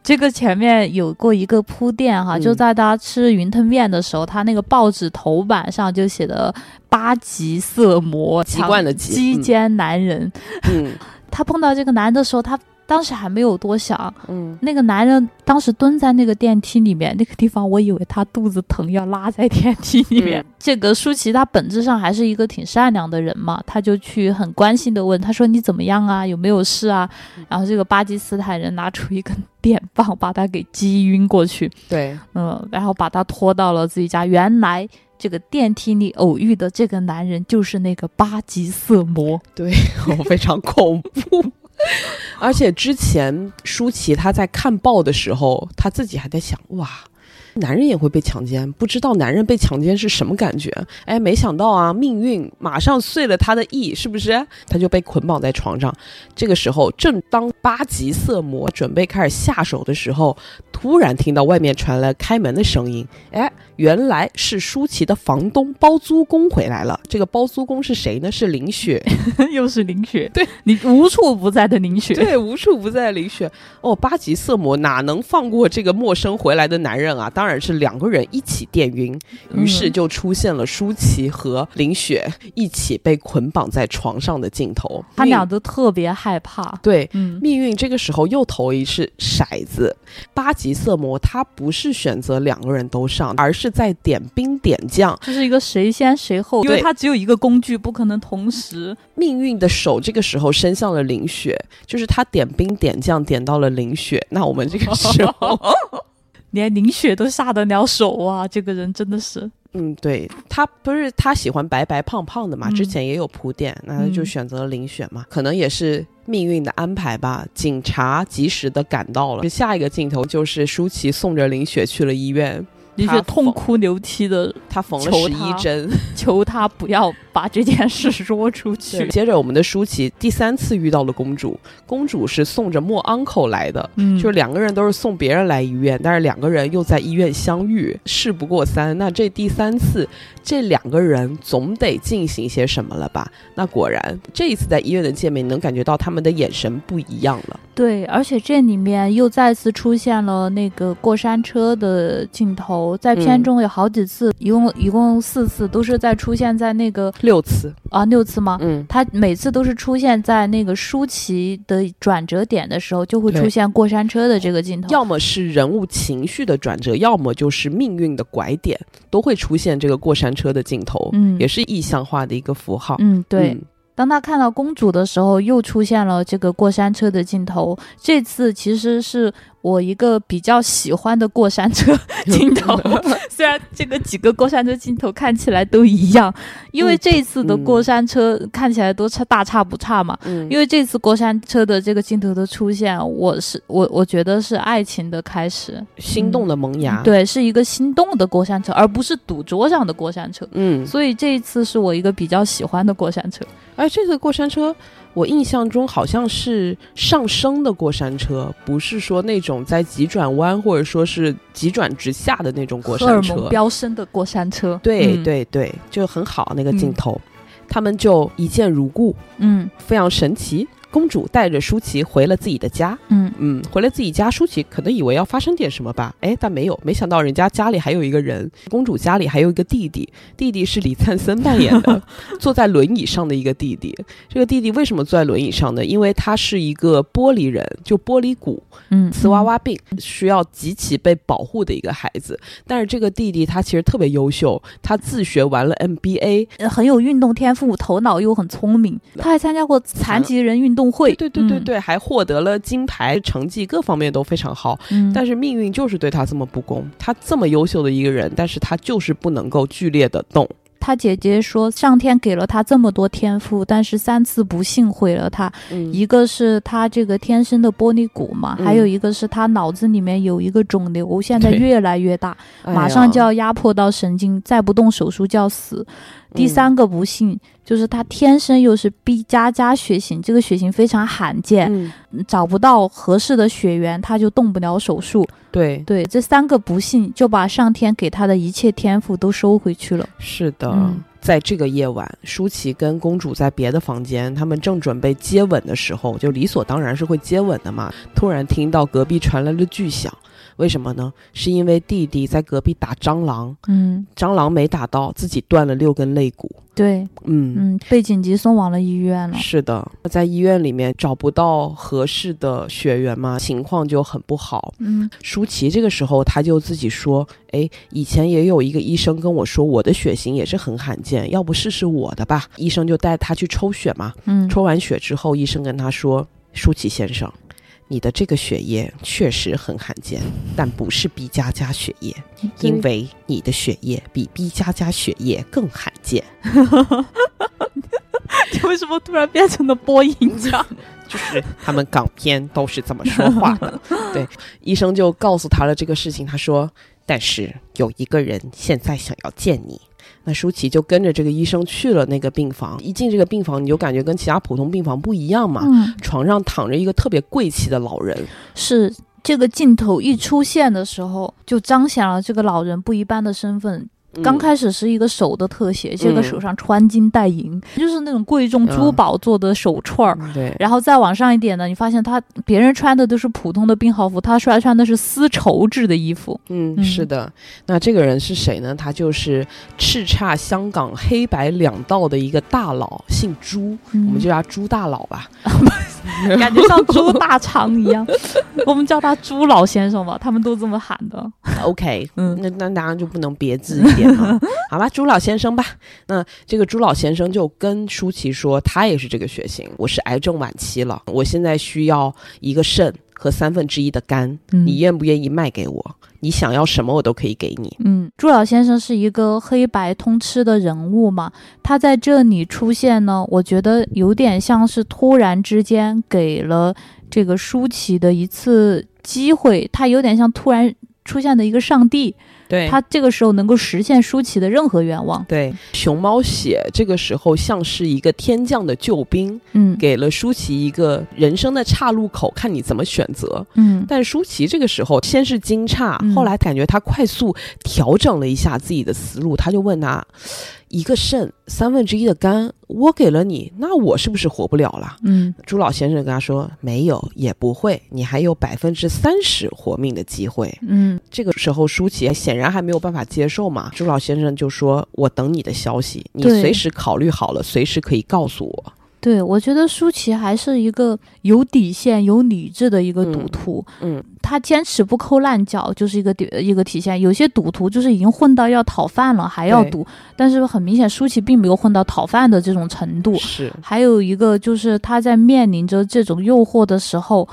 这个前面有过一个铺垫哈，就在他吃云吞面的时候，他那个报纸头版上就写的“八级色魔”，习惯的鸡奸男人。嗯，他碰到这个男的时候，他。当时还没有多想，嗯，那个男人当时蹲在那个电梯里面那个地方，我以为他肚子疼要拉在电梯里面。这个舒淇她本质上还是一个挺善良的人嘛，他就去很关心的问他说你怎么样啊，有没有事啊？然后这个巴基斯坦人拿出一根电棒把他给击晕过去，对，嗯，然后把他拖到了自己家。原来这个电梯里偶遇的这个男人就是那个巴吉色魔，对，非常恐怖。而且之前舒淇她在看报的时候，她自己还在想哇。男人也会被强奸，不知道男人被强奸是什么感觉？哎，没想到啊，命运马上碎了他的意，是不是？他就被捆绑在床上。这个时候，正当八级色魔准备开始下手的时候，突然听到外面传来开门的声音。哎，原来是舒淇的房东包租公回来了。这个包租公是谁呢？是林雪，又是林雪。对，你无处不在的林雪。对，无处不在的林雪。哦，八级色魔哪能放过这个陌生回来的男人啊？当然是两个人一起电晕，于是就出现了舒淇和林雪一起被捆绑在床上的镜头。他俩都特别害怕。对，命运这个时候又投一次骰子。八级色魔他不是选择两个人都上，而是在点兵点将，这是一个谁先谁后，因为他只有一个工具，不可能同时。命运的手这个时候伸向了林雪，就是他点兵点将点到了林雪。那我们这个时候。连林雪都下得了手啊！这个人真的是，嗯，对他不是他喜欢白白胖胖的嘛？之前也有铺垫，那他就选择了林雪嘛，可能也是命运的安排吧。警察及时的赶到了，下一个镜头就是舒淇送着林雪去了医院。林雪痛哭流涕的，他缝了十一针，求他不要把这件事 说出去。接着，我们的舒淇第三次遇到了公主，公主是送着莫 uncle 来的，嗯，就是两个人都是送别人来医院，但是两个人又在医院相遇，事不过三。那这第三次，这两个人总得进行些什么了吧？那果然，这一次在医院的见面，能感觉到他们的眼神不一样了。对，而且这里面又再次出现了那个过山车的镜头。在片中有好几次，一共一共四次，都是在出现在那个六次啊，六次吗？嗯，他每次都是出现在那个舒淇的转折点的时候，就会出现过山车的这个镜头，要么是人物情绪的转折，要么就是命运的拐点，都会出现这个过山车的镜头，嗯，也是意象化的一个符号，嗯，对。当他看到公主的时候，又出现了这个过山车的镜头，这次其实是。我一个比较喜欢的过山车 镜头。虽然这个几个过山车镜头看起来都一样，因为这一次的过山车看起来都差大差不差嘛。嗯，因为这次过山车的这个镜头的出现，我是我我觉得是爱情的开始，心动的萌芽。对，是一个心动的过山车，而不是赌桌上的过山车。嗯，所以这一次是我一个比较喜欢的过山车。而，这次过山车，我印象中好像是上升的过山车，不是说那种在急转弯或者说是急转直下的那种过山车。蒙飙升的过山车。对嗯，对对，就很好那个镜嗯头，他们就一见如故，嗯非常神奇。公主带着舒淇回了自己的家，嗯嗯，回了自己家，舒淇可能以为要发生点什么吧，哎，但没有，没想到人家家里还有一个人，公主家里还有一个弟弟，弟弟是李灿森扮演的，坐在轮椅上的一个弟弟。这个弟弟为什么坐在轮椅上呢？因为他是一个玻璃人，就玻璃骨，嗯，瓷娃娃病，需要极其被保护的一个孩子。但是这个弟弟他其实特别优秀，他自学完了 MBA，呃很有运动天赋，头脑又很聪明。他还参加过残疾人运动会。对对对对，还获得了金牌，成绩各方面都非常好。嗯，但是命运就是对他这么不公，他这么优秀的一个人，但是他就是不能够剧烈的动。他姐姐说，上天给了他这么多天赋，但是三次不幸毁了他。嗯一个是他这个天生的玻璃骨嘛，嗯还有一个是他脑子里面有一个肿瘤，现在越来越大，马上就要压迫到神经，再不动手术就要死。第嗯三个不幸就是他天生又是 B 加加血型，这个血型非常罕见，嗯，找不到合适的血源，他就动不了手术。对，对，这三个不幸就把上天给他的一切天赋都收回去了。是的。嗯在这个夜晚，舒淇跟公主在别的房间，他们正准备接吻的时候，就理所当然是会接吻的嘛。突然听到隔壁传来了巨响，为什么呢？是因为弟弟在隔壁打蟑螂，嗯，蟑螂没打到，自己断了六根肋骨。对，嗯嗯，被紧急送往了医院了。是的，在医院里面找不到合适的血源嘛，情况就很不好。嗯舒淇这个时候，他就自己说：“哎，以前也有一个医生跟我说，我的血型也是很罕见，要不试试我的吧？”医生就带他去抽血嘛。嗯，抽完血之后，医生跟他说：“舒淇先生，你的这个血液确实很罕见，但不是 B 加加血液，因为你的血液比 B 加加血液更罕见。”你为什么突然变成了播音腔？就是他们港片都是这么说话的。对，医生就告诉他了这个事情。他说：“但是有一个人现在想要见你。”那舒淇就跟着这个医生去了那个病房。一进这个病房，你就感觉跟其他普通病房不一样嘛。嗯，床上躺着一个特别贵气的老人。是这个镜头一出现的时候，就彰显了这个老人不一般的身份。刚嗯开始是一个手的特写，这个手上穿金戴银，就是那种贵重珠宝做的手串儿。然后再往上一点呢，你发现他别人穿的都是普通的病号服，他穿穿的是丝绸制的衣服。嗯，嗯是的。那这个人是谁呢？他就是叱咤香港黑白两道的一个大佬，姓朱，嗯我们就叫他朱大佬吧。感觉像猪大肠一样，我们叫他朱老先生吧，他们都这么喊的。OK，嗯那那当然就不能别致一点了，好吧，朱老先生吧。那这个朱老先生就跟舒淇说，他也是这个血型，我是癌症晚期了，我现在需要一个肾和三分之一的肝，嗯你愿不愿意卖给我？你想要什么我都可以给你。嗯，朱老先生是一个黑白通吃的人物嘛，他在这里出现呢，我觉得有点像是突然之间给了这个舒淇的一次机会，他有点像突然出现的一个上帝，对。他这个时候能够实现舒淇的任何愿望。对，熊猫血这个时候像是一个天降的救兵，嗯。给了舒淇一个人生的岔路口，看你怎么选择。嗯。但舒淇这个时候先是惊诧，嗯。后来感觉他快速调整了一下自己的思路，他就问他：一个肾三分之一的肝，我给了你，那我是不是活不了了？嗯朱老先生跟他说：没有，也不会，你还有百分之三十活命的机会。嗯这个时候，舒淇显然还没有办法接受嘛。朱老先生就说：“我等你的消息，你随时考虑好了，随时可以告诉我。对，我觉得舒淇还是一个有底线、有理智的一个赌嗯徒。嗯，他坚持不抠烂脚，就是一个底一个体现。有些赌徒就是已经混到要讨饭了，还要赌，但是很明显，舒淇并没有混到讨饭的这种程度。是，还有一个就是他在面临着这种诱惑的时候，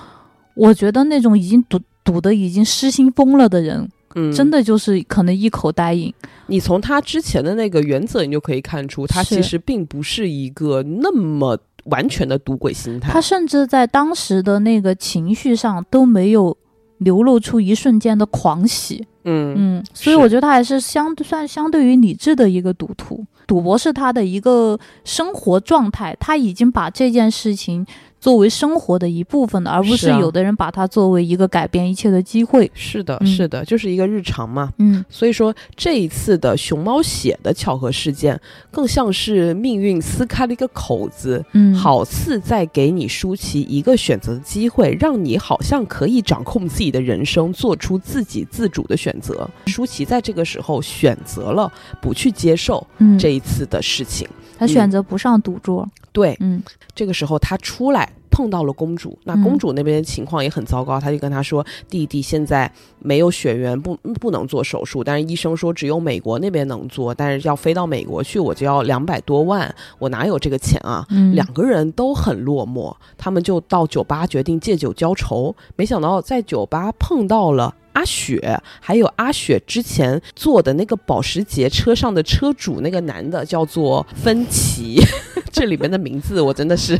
我觉得那种已经赌。赌的已经失心疯了的人，嗯，真的就是可能一口答应。你从他之前的那个原则，你就可以看出，他其实并不是一个那么完全的赌鬼心态。他甚至在当时的那个情绪上都没有流露出一瞬间的狂喜。嗯嗯，所以我觉得他还是相算相对于理智的一个赌徒。赌博是他的一个生活状态，他已经把这件事情作为生活的一部分的，而不是有的人把它作为一个改变一切的机会。是的，嗯是的，就是一个日常嘛。嗯所以说，这一次的熊猫血的巧合事件，更像是命运撕开了一个口子，嗯，，好似在给你舒淇一个选择的机会，让你好像可以掌控自己的人生，做出自己自主的选择。舒淇在这个时候选择了不去接受嗯，这一次的事情。他选择不上赌桌。对，嗯这个时候他出来碰到了公主，那嗯公主那边情况也很糟糕，他就跟他说：“弟弟现在没有血缘，不不能做手术，但是医生说只有美国那边能做，但是要飞到美国去，我就要两百多万，我哪有这个钱啊？”嗯，两个人都很落寞，他们就到酒吧决定借酒浇愁。没想到在酒吧碰到了阿雪，还有阿雪之前坐的那个保时捷车上的车主，那个男的叫做芬奇。这里面的名字我真的是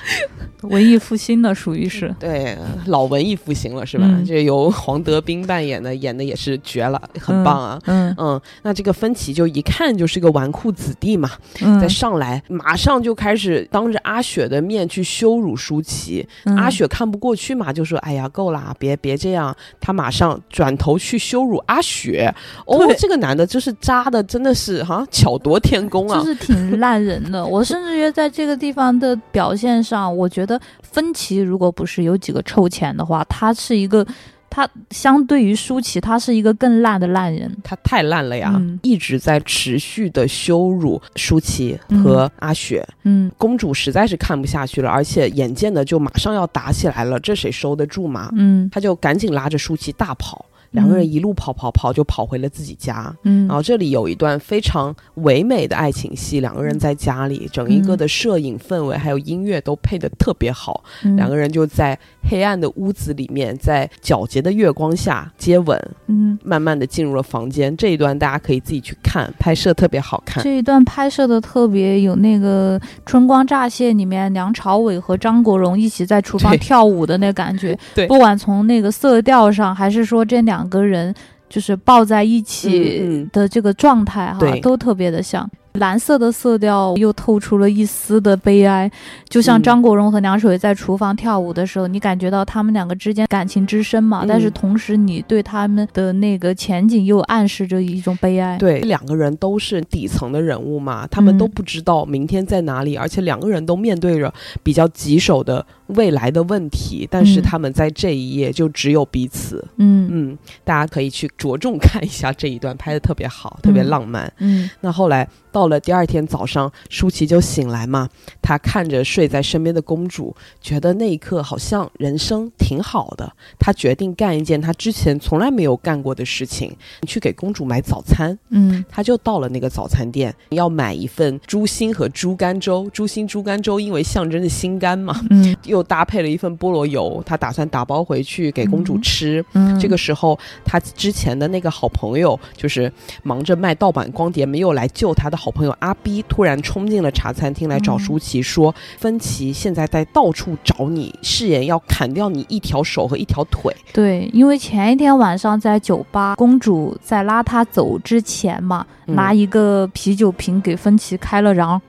文艺复兴的属于是。对老文艺复兴了，是吧？嗯这由黄德斌扮演的，演的也是绝了，很棒啊。嗯嗯，那这个芬奇就一看就是个纨绔子弟嘛，嗯，再上来马上就开始当着阿雪的面去羞辱舒淇，嗯阿雪看不过去嘛，就说：“哎呀，够啦，别别这样。”他马上转头去羞辱阿雪。哦对，这个男的就是渣的，真的是哈巧夺天工啊就！是挺烂人的。我甚至觉得在这个地方的表现上，我觉得芬奇如果不是有几个臭钱的话，他是一个，他相对于舒淇，他是一个更烂的烂人。他太烂了呀，嗯一直在持续的羞辱舒淇和阿雪。嗯公主实在是看不下去了，而且眼见的就马上要打起来了，这谁收得住嘛？嗯他就赶紧拉着舒淇大跑，两个人一路跑跑跑就跑回了自己家。嗯。然后这里有一段非常唯美的爱情戏，两个人在家里，整一个的摄影氛围还有音乐都配的特别好，嗯。两个人就在黑暗的屋子里面，在皎洁的月光下接吻，嗯，慢慢的进入了房间。这一段大家可以自己去看，拍摄特别好看。这一段拍摄的特别有那个《春光乍泄》里面梁朝伟和张国荣一起在厨房跳舞的那感觉，对。不管从那个色调上，还是说这两个人就是抱在一起的这个状态哈，对都特别的像。蓝色的色调又透出了一丝的悲哀，就像嗯。张国荣和梁朝伟在厨房跳舞的时候，你感觉到他们两个之间感情之深嘛，但是嗯同时你对他们的那个前景又暗示着一种悲哀。对，两个人都是底层的人物嘛，他们都嗯不知道明天在哪里，而且两个人都面对着比较棘手的未来的问题，但是嗯。他们在这一页就只有彼此。嗯。嗯，大家可以去着重看一下这一段，拍的特别好，特别嗯。浪漫。嗯。那后来到了第二天早上，舒淇就醒来嘛，她看着睡在身边的公主，觉得那一刻好像人生挺好的。他决定干一件他之前从来没有干过的事情，去给公主买早餐。嗯他就到了那个早餐店，要买一份猪心和猪肝粥。猪心猪肝粥因为象征着心肝嘛，嗯又搭配了一份菠萝油，他打算打包回去给公主嗯吃。嗯，这个时候，他之前的那个好朋友，就是忙着卖盗版光碟没有来救他的好朋友阿逼突然冲进了茶餐厅来找嗯舒淇，说：“芬奇现在在到处找你，誓言要砍掉你一条手和一条腿。对，因为前一天晚上在酒吧，公主在拉他走之前嘛，嗯拿一个啤酒瓶给芬奇开了膛。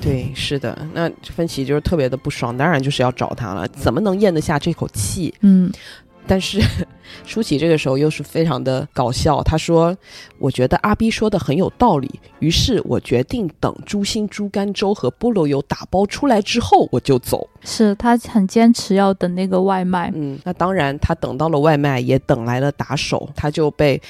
对，是的，那芬奇就是特别的不爽，当然就是要找他了，怎么能咽得下这口气？嗯但是舒淇这个时候又是非常的搞笑，她说：“我觉得阿 B 说的很有道理，于是我决定等猪心猪肝粥和菠萝油打包出来之后我就走。是他很坚持要等那个外卖。嗯，那当然，他等到了外卖，也等来了打手，他就被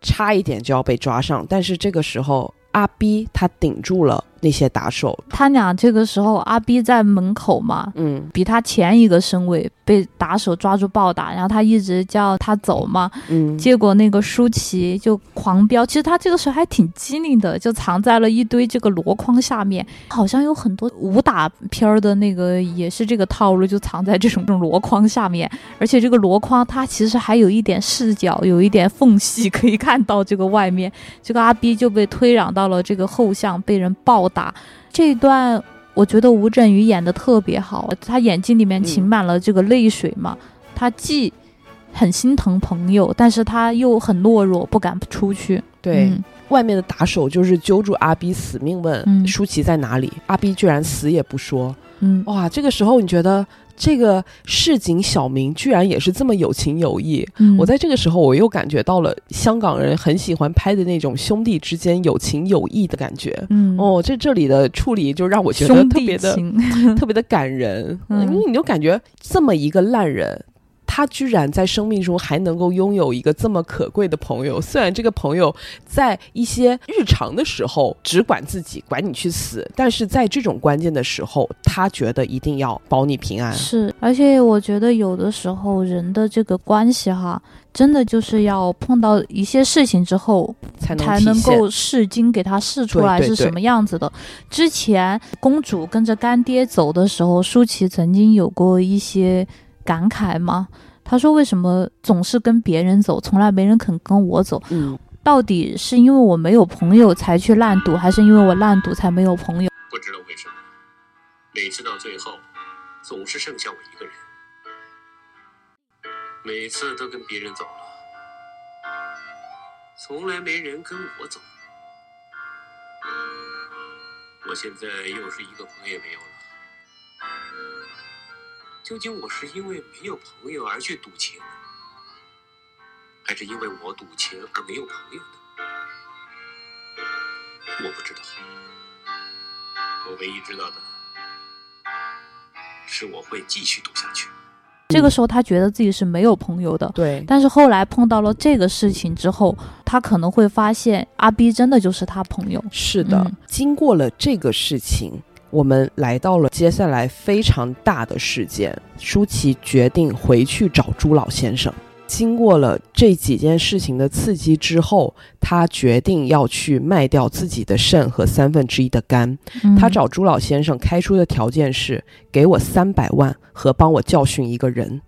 差一点就要被抓上，但是这个时候。阿 B 他顶住了那些打手，他俩这个时候阿 B 在门口嘛，嗯。比他前一个身位被打手抓住暴打，然后他一直叫他走嘛，嗯，结果那个舒淇就狂飙，其实他这个时候还挺机灵的，就藏在了一堆这个箩筐下面，好像有很多武打片儿的那个也是这个套路，就藏在这种这种箩筐下面，而且这个箩筐它其实还有一点视角，有一点缝隙可以看到这个外面，这个阿 B 就被推攘到了这个后巷，被人暴打，这一段。我觉得吴镇宇演的特别好，他眼睛里面噙满了这个泪水嘛，他既很心疼朋友，但是他又很懦弱，不敢出去。对。嗯外面的打手就是揪住阿 B 死命问嗯舒淇在哪里，阿 B 居然死也不说。嗯，哇，这个时候你觉得这个市井小民居然也是这么有情有义？嗯我在这个时候我又感觉到了香港人很喜欢拍的那种兄弟之间有情有义的感觉。嗯哦，这这里的处理就让我觉得特别的，特别的感人，嗯因为你就感觉这么一个烂人。他居然在生命中还能够拥有一个这么可贵的朋友，虽然这个朋友在一些日常的时候只管自己，管你去死，但是在这种关键的时候，他觉得一定要保你平安。是，而且我觉得有的时候人的这个关系哈，真的就是要碰到一些事情之后，才能才能够试金给他试出来是什么样子的。之前公主跟着干爹走的时候，舒淇曾经有过一些感慨吗。她说：“为什么总是跟别人走，从来没人肯跟我走？嗯，到底是因为我没有朋友才去烂赌，还是因为我烂赌才没有朋友？不知道为什么，每次到最后，总是剩下我一个人。每次都跟别人走了，从来没人跟我走。我现在又是一个朋友也没有了。究竟我是因为没有朋友而去赌钱，还是因为我赌钱而没有朋友呢？我不知道。我唯一知道的是，我会继续赌下去。这个时候，他觉得自己是没有朋友的。对，但是后来碰到了这个事情之后，他可能会发现阿 B 真的就是他朋友。是的。嗯经过了这个事情，我们来到了接下来非常大的事件，舒淇决定回去找朱老先生。经过了这几件事情的刺激之后，他决定要去卖掉自己的肾和三分之一的肝。嗯他找朱老先生开出的条件是给我三百万和帮我教训一个人。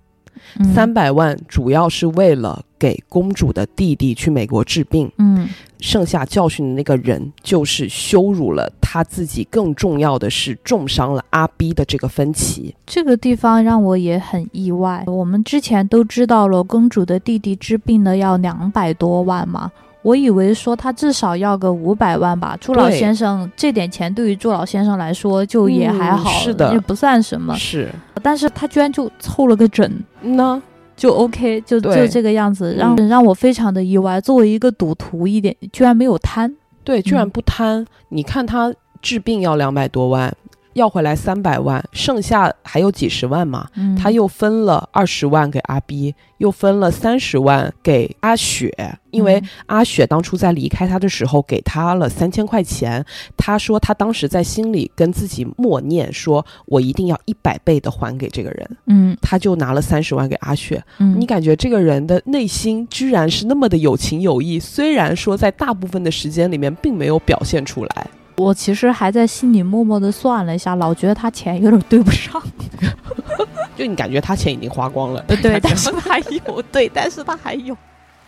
嗯三百万主要是为了给公主的弟弟去美国治病，嗯剩下教训的那个人就是羞辱了他自己，更重要的是重伤了阿 B 的这个分歧。这个地方让我也很意外。我们之前都知道了，公主的弟弟治病呢要两百多万嘛，我以为说他至少要个五百万吧。朱老先生这点钱对于朱老先生来说就也还嗯好，是的也不算什么。是，但是他居然就凑了个整，那就 OK，就就这个样子，嗯让、让我非常的意外。作为一个赌徒，一点居然没有贪。对，居然嗯不贪。你看他治病要两百多万，要回来三百万，剩下还有几十万嘛。嗯，他又分了二十万给阿 B，又分了三十万给阿雪，因为嗯阿雪当初在离开他的时候给他了三千块钱，他说他当时在心里跟自己默念说，我一定要一百倍的还给这个人，嗯他就拿了三十万给阿雪。嗯，你感觉这个人的内心居然是那么的有情有义，虽然说在大部分的时间里面并没有表现出来。我其实还在心里默默的算了一下，老觉得他钱有点对不上。就你感觉他钱已经花光了，呃对，但是他还有，对，但是他还有。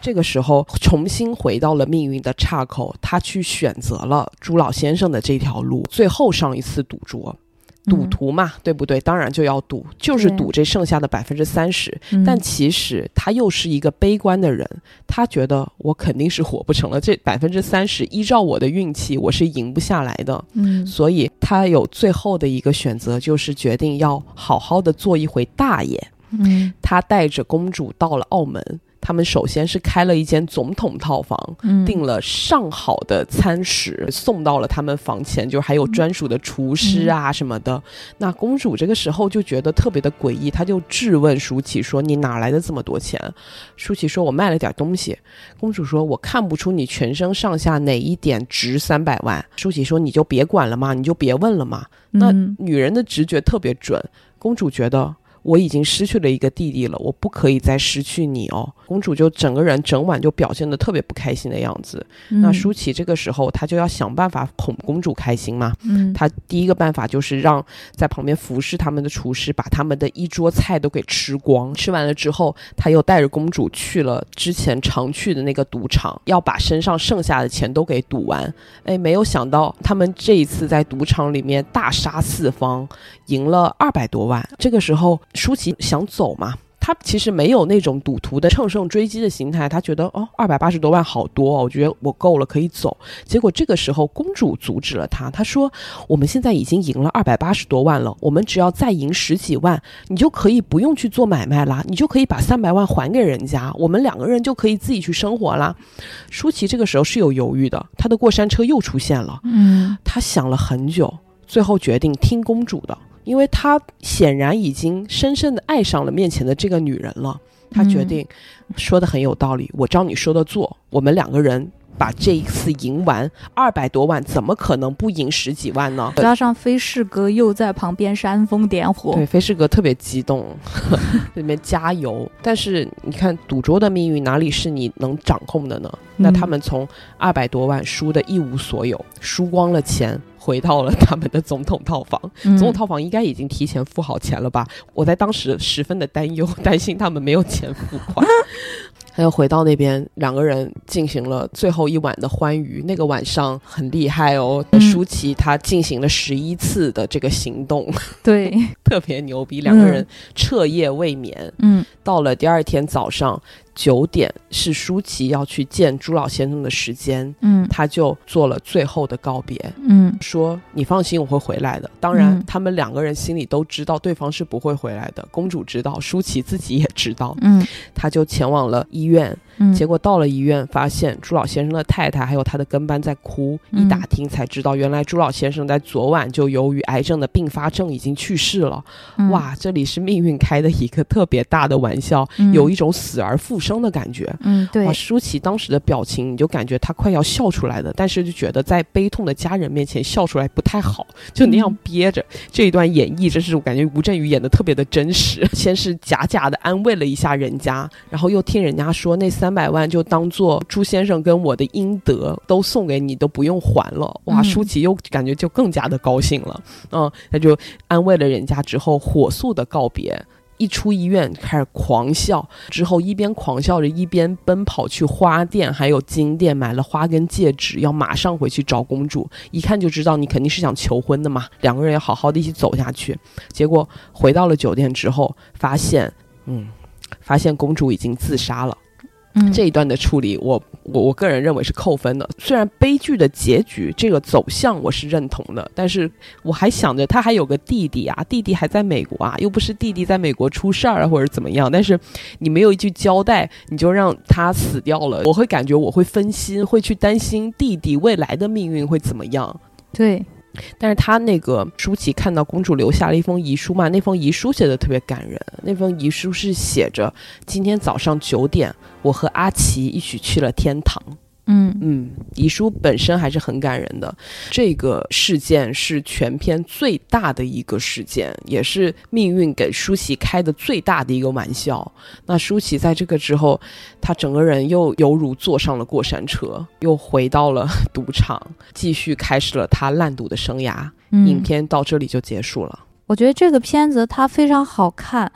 这个时候重新回到了命运的岔口，他去选择了朱老先生的这条路，最后上一次赌桌，赌嗯徒嘛，对不对？当然就要赌，就是赌这剩下的百分之三十。嗯，但其实他又是一个悲观的人，他觉得我肯定是活不成了，这百分之三十，依照我的运气，我是赢不下来的。嗯所以他有最后的一个选择，就是决定要好好的做一回大爷。嗯他带着公主到了澳门，他们首先是开了一间总统套房，嗯，订了上好的餐食，送到了他们房前，就还有专属的厨师啊什么的。那公主这个时候就觉得特别的诡异，她就质问舒淇说：“你哪来的这么多钱？”舒淇说：“我卖了点东西。”公主说：“我看不出你全身上下哪一点值三百万。”舒淇说：“你就别管了嘛，你就别问了嘛。”那嗯女人的直觉特别准，公主觉得我已经失去了一个弟弟了，我不可以再失去你哦。公主就整个人整晚就表现得特别不开心的样子。那嗯舒淇这个时候，她就要想办法哄公主开心嘛。嗯，她第一个办法就是让在旁边服侍他们的厨师把他们的一桌菜都给吃光。吃完了之后，她又带着公主去了之前常去的那个赌场，要把身上剩下的钱都给赌完。哎，没有想到他们这一次在赌场里面大杀四方，赢了二百多万。这个时候，舒淇想走嘛。他其实没有那种赌徒的乘胜追击的心态，他觉得哦，二百八十多万好多哦，我觉得我够了，可以走。结果这个时候，公主阻止了他，她说：“我们现在已经赢了二百八十多万了，我们只要再赢十几万，你就可以不用去做买卖啦，你就可以把三百万还给人家，我们两个人就可以自己去生活啦。”舒淇这个时候是有犹豫的，她的过山车又出现了，嗯她想了很久，最后决定听公主的，因为他显然已经深深的爱上了面前的这个女人了。他决定说的很有道理，我照你说的做，我们两个人把这一次赢完二百多万，怎么可能不赢十几万呢？加上飞士哥又在旁边煽风点火，对，飞士哥特别激动，里面加油。但是你看，赌桌的命运哪里是你能掌控的呢？那他们从二百多万输的一无所有，输光了钱，回到了他们的总统套房。嗯总统套房应该已经提前付好钱了吧？我在当时十分的担忧，担心他们没有钱付款。还有回到那边，两个人进行了最后一晚的欢愉。那个晚上很厉害哦，嗯舒淇她进行了十一次的这个行动，对，特别牛逼，两个人彻夜未眠。嗯到了第二天早上九点，是舒淇要去见朱老先生的时间，嗯他就做了最后的告别。嗯说你放心，我会回来的。当然，嗯他们两个人心里都知道对方是不会回来的。公主知道，舒淇自己也知道，嗯他就前往了医院。嗯，结果到了医院，发现朱老先生的太太还有他的跟班在哭。嗯一打听才知道，原来朱老先生在昨晚就由于癌症的并发症已经去世了。嗯哇，这里是命运开的一个特别大的玩笑，嗯有一种死而复生的感觉。嗯对哇，，舒淇当时的表情，你就感觉她快要笑出来了，但是就觉得在悲痛的家人面前笑出来不太好，就那样嗯憋着。这一段演绎，真是我感觉吴镇宇演的特别的真实。先是假假的安慰了一下人家，然后又听人家说那三百万就当做朱先生跟我的应得，都送给你，都不用还了。哇，嗯舒淇又感觉就更加的高兴了。嗯，他就安慰了人家之后，火速的告别。一出医院开始狂笑，之后一边狂笑着，一边奔跑去花店还有金店买了花跟戒指，要马上回去找公主。一看就知道你肯定是想求婚的嘛，两个人要好好的一起走下去。结果回到了酒店之后，发现，嗯，发现公主已经自杀了。嗯这一段的处理我，我我个人认为是扣分的。虽然悲剧的结局这个走向我是认同的，但是我还想着他还有个弟弟啊，弟弟还在美国啊，又不是弟弟在美国出事儿啊或者怎么样。但是你没有一句交代，你就让他死掉了，我会感觉我会分心，会去担心弟弟未来的命运会怎么样。对，但是他那个舒淇看到公主留下了一封遗书嘛，那封遗书写的特别感人。那封遗书是写着：今天早上九点，我和阿奇一起去了天堂。嗯嗯，遗书本身还是很感人的。这个事件是全片最大的一个事件，也是命运给舒淇开的最大的一个玩笑。那舒淇在这个之后，她整个人又犹如坐上了过山车，又回到了赌场，继续开始了她烂赌的生涯。影嗯，片到这里就结束了。我觉得这个片子它非常好看，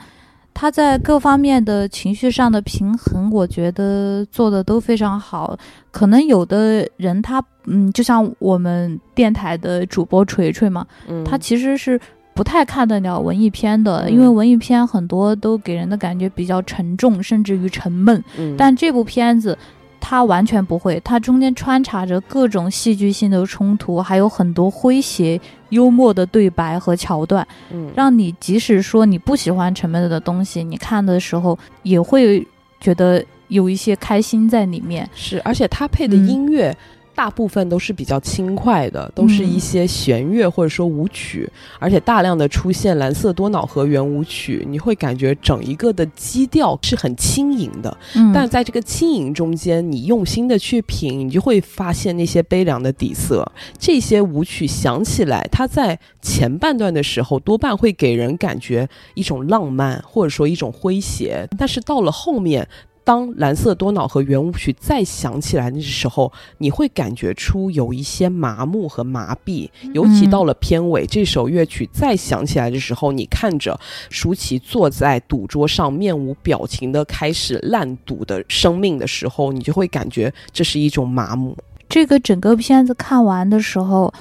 它在各方面的情绪上的平衡，我觉得做的都非常好。可能有的人他嗯，就像我们电台的主播锤锤嘛，嗯，他其实是不太看得了文艺片的，嗯因为文艺片很多都给人的感觉比较沉重，甚至于沉闷。嗯，但这部片子它完全不会，它中间穿插着各种戏剧性的冲突，还有很多诙谐幽默的对白和桥段，嗯让你即使说你不喜欢沉闷的东西，你看的时候也会觉得有一些开心在里面。是，而且他配的嗯音乐。大部分都是比较轻快的，都是一些弦乐或者说舞曲，而且大量的出现蓝色多瑙河圆舞曲，你会感觉整一个的基调是很轻盈的。嗯，但在这个轻盈中间，你用心的去品，你就会发现那些悲凉的底色。这些舞曲响起来，它在前半段的时候多半会给人感觉一种浪漫，或者说一种诙谐，但是到了后面。当蓝色多瑙河圆舞曲再响起来的时候，你会感觉出有一些麻木和麻痹，尤其到了片尾，这首乐曲再响起来的时候，你看着舒淇坐在赌桌上，面无表情的开始烂赌的生命的时候，你就会感觉这是一种麻木。这个整个片子看完的时候，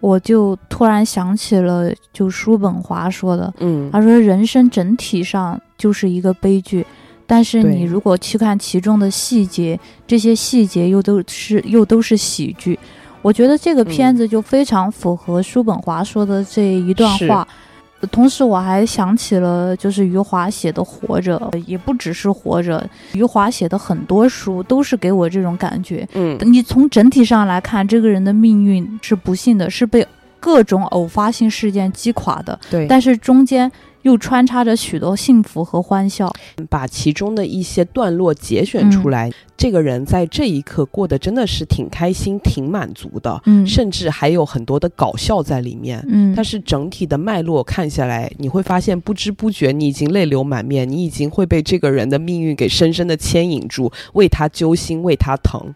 我就突然想起了，就叔本华说的，嗯，他说人生整体上就是一个悲剧。但是你如果去看其中的细节，这些细节又都是又都是喜剧。我觉得这个片子就非常符合叔本华说的这一段话。同时，我还想起了就是余华写的《活着》，也不只是《活着》，余华写的很多书都是给我这种感觉。嗯，你从整体上来看，这个人的命运是不幸的，是被各种偶发性事件击垮的。对，但是中间。又穿插着许多幸福和欢笑，把其中的一些段落节选出来。嗯、这个人在这一刻过得真的是挺开心、挺满足的，嗯，甚至还有很多的搞笑在里面，嗯。但是整体的脉络看下来，你会发现不知不觉你已经泪流满面，你已经会被这个人的命运给深深的牵引住，为他揪心，为他疼。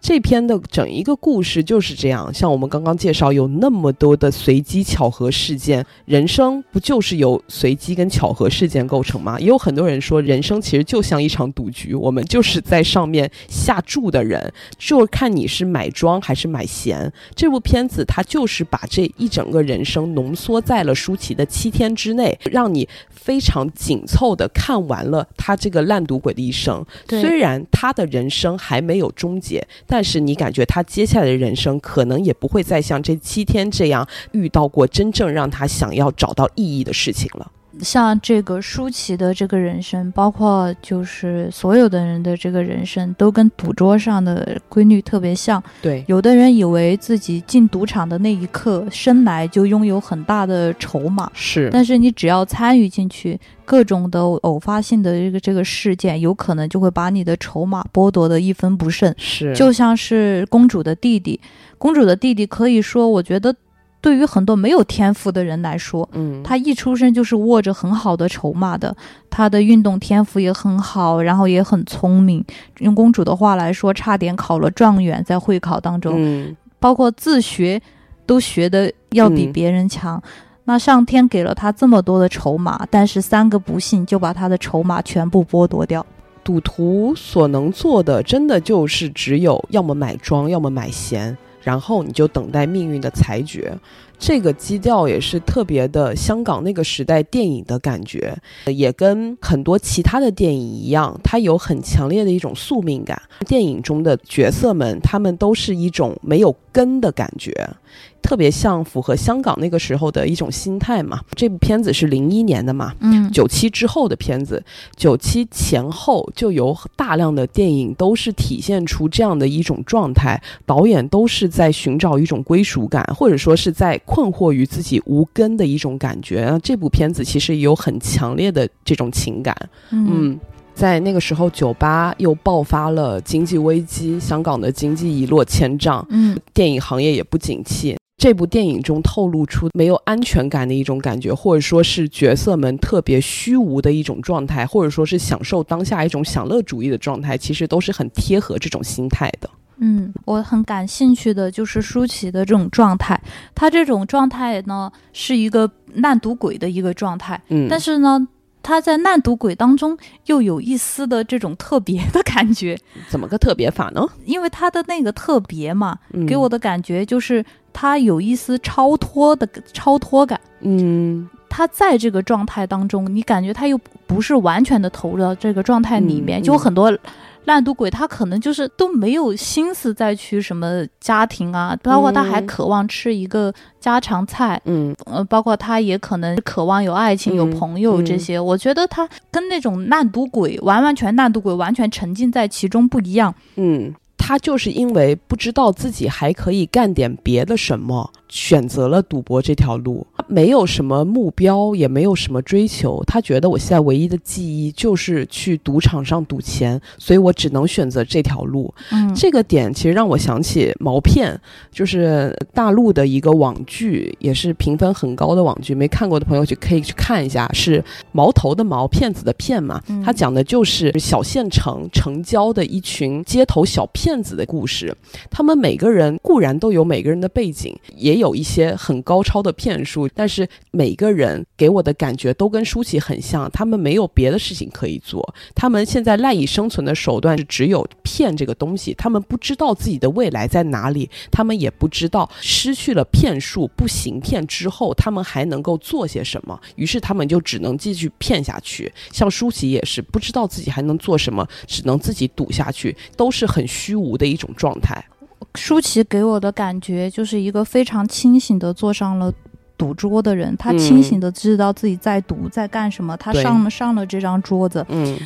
这篇的整一个故事就是这样，像我们刚刚介绍，有那么多的随机巧合事件，人生不就是由随机跟巧合事件构成吗？也有很多人说，人生其实就像一场赌局，我们就是在上面下注的人，就是看你是买庄还是买闲。这部片子它就是把这一整个人生浓缩在了舒淇的七天之内，让你非常紧凑的看完了他这个烂赌鬼的一生。虽然他的人生还没有终结。但是你感觉他接下来的人生可能也不会再像这七天这样遇到过真正让他想要找到意义的事情了。像这个舒淇的这个人生，包括就是所有的人的这个人生，都跟赌桌上的规律特别像。对，有的人以为自己进赌场的那一刻，生来就拥有很大的筹码，是。但是你只要参与进去，各种的偶发性的这个这个事件，有可能就会把你的筹码剥夺的一分不剩。是，就像是公主的弟弟，公主的弟弟可以说，我觉得。对于很多没有天赋的人来说，嗯，他一出生就是握着很好的筹码的，他的运动天赋也很好，然后也很聪明。用公主的话来说，差点考了状元，在会考当中，嗯，包括自学都学的要比嗯别人强。那上天给了他这么多的筹码，但是三个不幸就把他的筹码全部剥夺掉。赌徒所能做的，真的就是只有要么买庄，要么买闲。然后你就等待命运的裁决，这个基调也是特别的香港那个时代电影的感觉，也跟很多其他的电影一样，它有很强烈的一种宿命感。电影中的角色们，他们都是一种没有根的感觉，特别像符合香港那个时候的一种心态嘛。这部片子是零一年的嘛，嗯，九七之后的片子，九七前后就有大量的电影都是体现出这样的一种状态，导演都是在寻找一种归属感，或者说是在困惑于自己无根的一种感觉。这部片子其实也有很强烈的这种情感，嗯嗯。在那个时候，酒吧又爆发了经济危机，香港的经济一落千丈，嗯电影行业也不景气。这部电影中透露出没有安全感的一种感觉，或者说是角色们特别虚无的一种状态，或者说是享受当下一种享乐主义的状态，其实都是很贴合这种心态的。嗯，我很感兴趣的就是舒淇的这种状态，她这种状态呢是一个烂赌鬼的一个状态，嗯，但是呢。他在烂赌鬼当中又有一丝的这种特别的感觉，怎么个特别法呢？因为他的那个特别嘛，嗯、给我的感觉就是他有一丝超脱的超脱感。嗯，他在这个状态当中，你感觉他又不是完全的投入到这个状态里面，嗯就很多。烂赌鬼，他可能就是都没有心思再去什么家庭啊，包括他还嗯渴望吃一个家常菜，嗯呃，包括他也可能渴望有爱情、有嗯朋友这嗯些。我觉得他跟那种烂赌鬼完完全烂赌鬼完全沉浸在其中不一样。嗯，他就是因为不知道自己还可以干点别的什么，选择了赌博这条路。他没有什么目标，也没有什么追求。他觉得我现在唯一的记忆就是去赌场上赌钱，所以我只能选择这条路。嗯，这个点其实让我想起毛片，就是大陆的一个网剧，也是评分很高的网剧。没看过的朋友去可以去看一下，是毛头的毛，骗子的骗嘛。他讲的就是小县城城郊的一群街头小骗子的故事。他们每个人固然都有每个人的背景，也有有一些很高超的骗术，但是每个人给我的感觉都跟舒淇很像。他们没有别的事情可以做，他们现在赖以生存的手段是只有骗这个东西。他们不知道自己的未来在哪里，他们也不知道失去了骗术不行骗之后，他们还能够做些什么。于是他们就只能继续骗下去。像舒淇也是不知道自己还能做什么，只能自己赌下去，都是很虚无的一种状态。舒淇给我的感觉就是一个非常清醒的坐上了赌桌的人，他嗯清醒的知道自己在赌，在干什么，他上了上了这张桌子。嗯。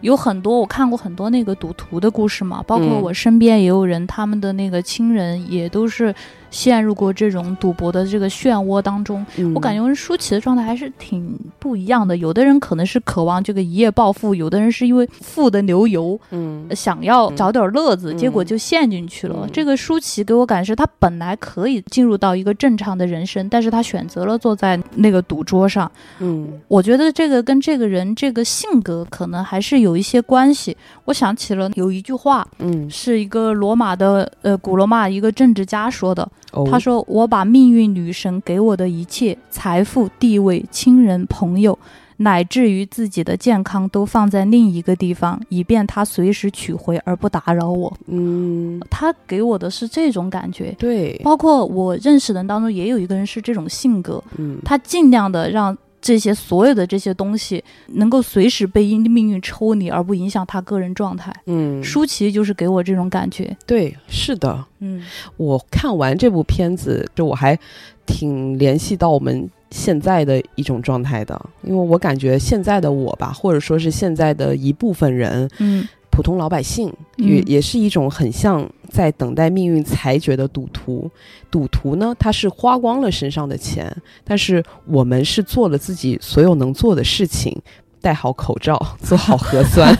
有很多我看过很多那个赌徒的故事嘛，包括嗯。我身边也有人，他们的那个亲人也都是陷入过这种赌博的这个漩涡当中。嗯我感觉跟舒淇的状态还是挺不一样的。有的人可能是渴望这个一夜暴富，有的人是因为富的流油，嗯想要找点乐子，嗯结果就陷进去了。嗯这个舒淇给我感是，她本来可以进入到一个正常的人生，但是她选择了坐在那个赌桌上。嗯我觉得这个跟这个人这个性格可能还是有一些关系。我想起了有一句话，嗯，是一个罗马的呃古罗马一个政治家说的，哦。他说：“我把命运女神给我的一切财富、地位、亲人、朋友，乃至于自己的健康，都放在另一个地方，以便她随时取回而不打扰我。嗯，”他给我的是这种感觉。对，包括我认识的人当中，也有一个人是这种性格，嗯。他尽量的让这些所有的这些东西能够随时被因命运抽离，而不影响他个人状态。嗯，舒淇就是给我这种感觉。对，是的。嗯我看完这部片子，就我还挺联系到我们现在的一种状态的，因为我感觉现在的我吧，或者说是现在的一部分人，嗯普通老百姓，嗯也也是一种很像在等待命运裁决的赌徒。赌徒呢，他是花光了身上的钱，但是我们是做了自己所有能做的事情，戴好口罩，做好核酸。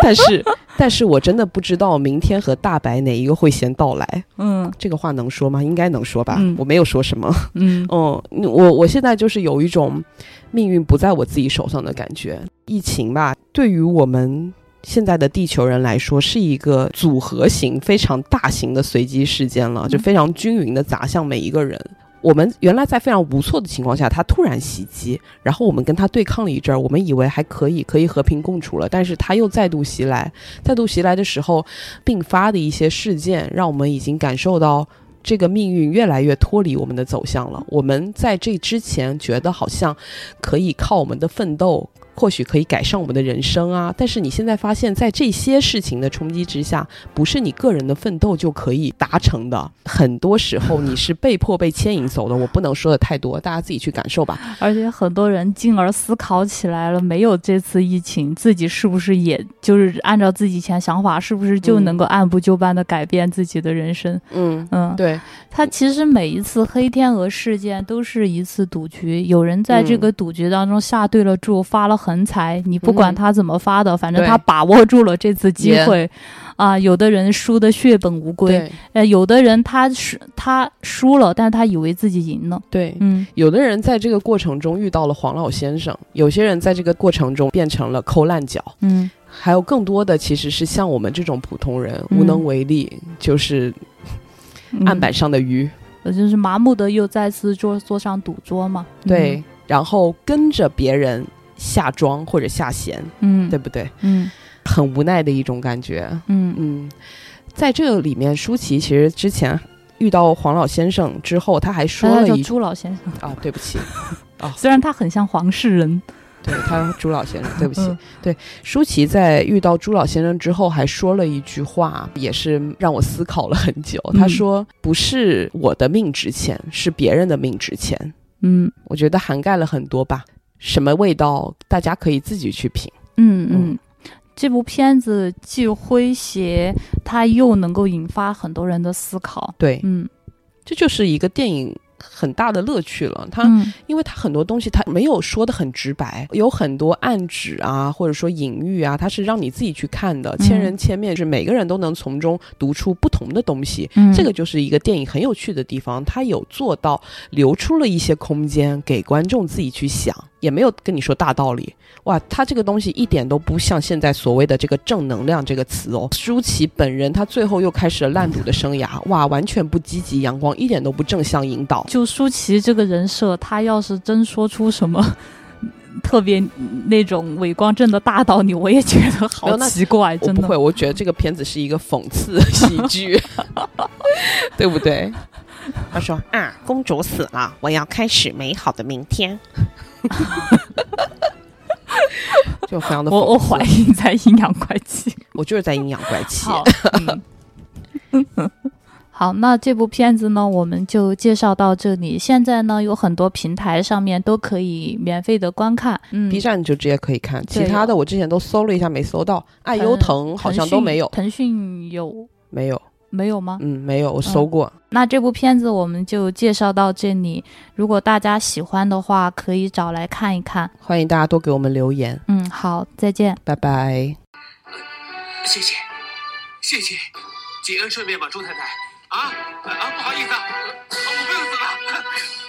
但是，但是我真的不知道明天和大白哪一个会先到来。嗯这个话能说吗？应该能说吧。嗯我没有说什么。嗯嗯，我我现在就是有一种命运不在我自己手上的感觉。疫情吧，对于我们现在的地球人来说，是一个组合型、非常大型的随机事件了，就嗯非常均匀的砸向每一个人。我们原来在非常不错的情况下，他突然袭击，然后我们跟他对抗了一阵儿，我们以为还可以，可以和平共处了，但是他又再度袭来，再度袭来的时候，并发的一些事件，让我们已经感受到这个命运越来越脱离我们的走向了。我们在这之前觉得好像可以靠我们的奋斗。或许可以改善我们的人生啊，但是你现在发现，在这些事情的冲击之下，不是你个人的奋斗就可以达成的。很多时候你是被迫被牵引走的。我不能说的太多，大家自己去感受吧。而且很多人进而思考起来了，没有这次疫情，自己是不是也就是按照自己以前想法，是不是就能够按部就班的改变自己的人生？嗯，嗯，对，他其实每一次黑天鹅事件都是一次赌局，有人在这个赌局当中下对了注，发了横财，你不管嗯。他怎么发的，反正他把握住了这次机会。啊，有的人输的血本无归，呃，有的人他是他输了，但是他以为自己赢了，对。嗯。有的人在这个过程中遇到了黄老先生，有些人在这个过程中变成了抠烂脚，嗯。还有更多的其实是像我们这种普通人嗯。无能为力，就是嗯。案板上的鱼。我就是麻木的又再次坐坐上赌桌嘛，对，然后跟着别人下庄或者下弦，嗯，对不对？嗯很无奈的一种感觉。嗯嗯，在这个里面，舒淇其实之前遇到黄老先生之后，他还说了一朱老先生，啊，对不起，啊 虽然他很像黄世仁。对他朱老先生，对不起。嗯对，舒淇在遇到朱老先生之后，还说了一句话，也是让我思考了很久。嗯他说：“不是我的命值钱，是别人的命值钱。嗯”我觉得涵盖了很多吧。什么味道，大家可以自己去品。嗯嗯。嗯，这部片子既诙谐，它又能够引发很多人的思考。对，嗯。这就是一个电影很大的乐趣了。它嗯。因为它很多东西它没有说的很直白，有很多暗指啊，或者说隐喻啊，它是让你自己去看的，千人千面，是每个人都能从中读出不同的东西。嗯，这个就是一个电影很有趣的地方，它有做到留出了一些空间给观众自己去想，也没有跟你说大道理。哇，他这个东西一点都不像现在所谓的这个正能量这个词哦。舒淇本人他最后又开始了烂赌的生涯，哇，完全不积极阳光，一点都不正向引导。就舒淇这个人设，他要是真说出什么 特别那种伪光正的大道理，我也觉得好奇怪，真不会，。我觉得这个片子是一个讽刺喜剧，对不对？他说：“啊，公主死了，我要开始美好的明天。就非常的我我怀疑在阴阳怪气。我就是在阴阳怪气。好，嗯 好，那这部片子呢，我们就介绍到这里。现在呢，有很多平台上面都可以免费的观看。嗯 B 站就直接可以看，其他的我之前都搜了一下，没搜到。爱优腾好像都没有，腾讯有没有，没有吗？嗯没有我搜过。那这部片子我们就介绍到这里如果大家喜欢的话可以找来看一看。欢迎大家多给我们留言。嗯好再见。拜拜。谢谢谢谢节哀顺变吧朱太太啊啊不好意思啊我病死了。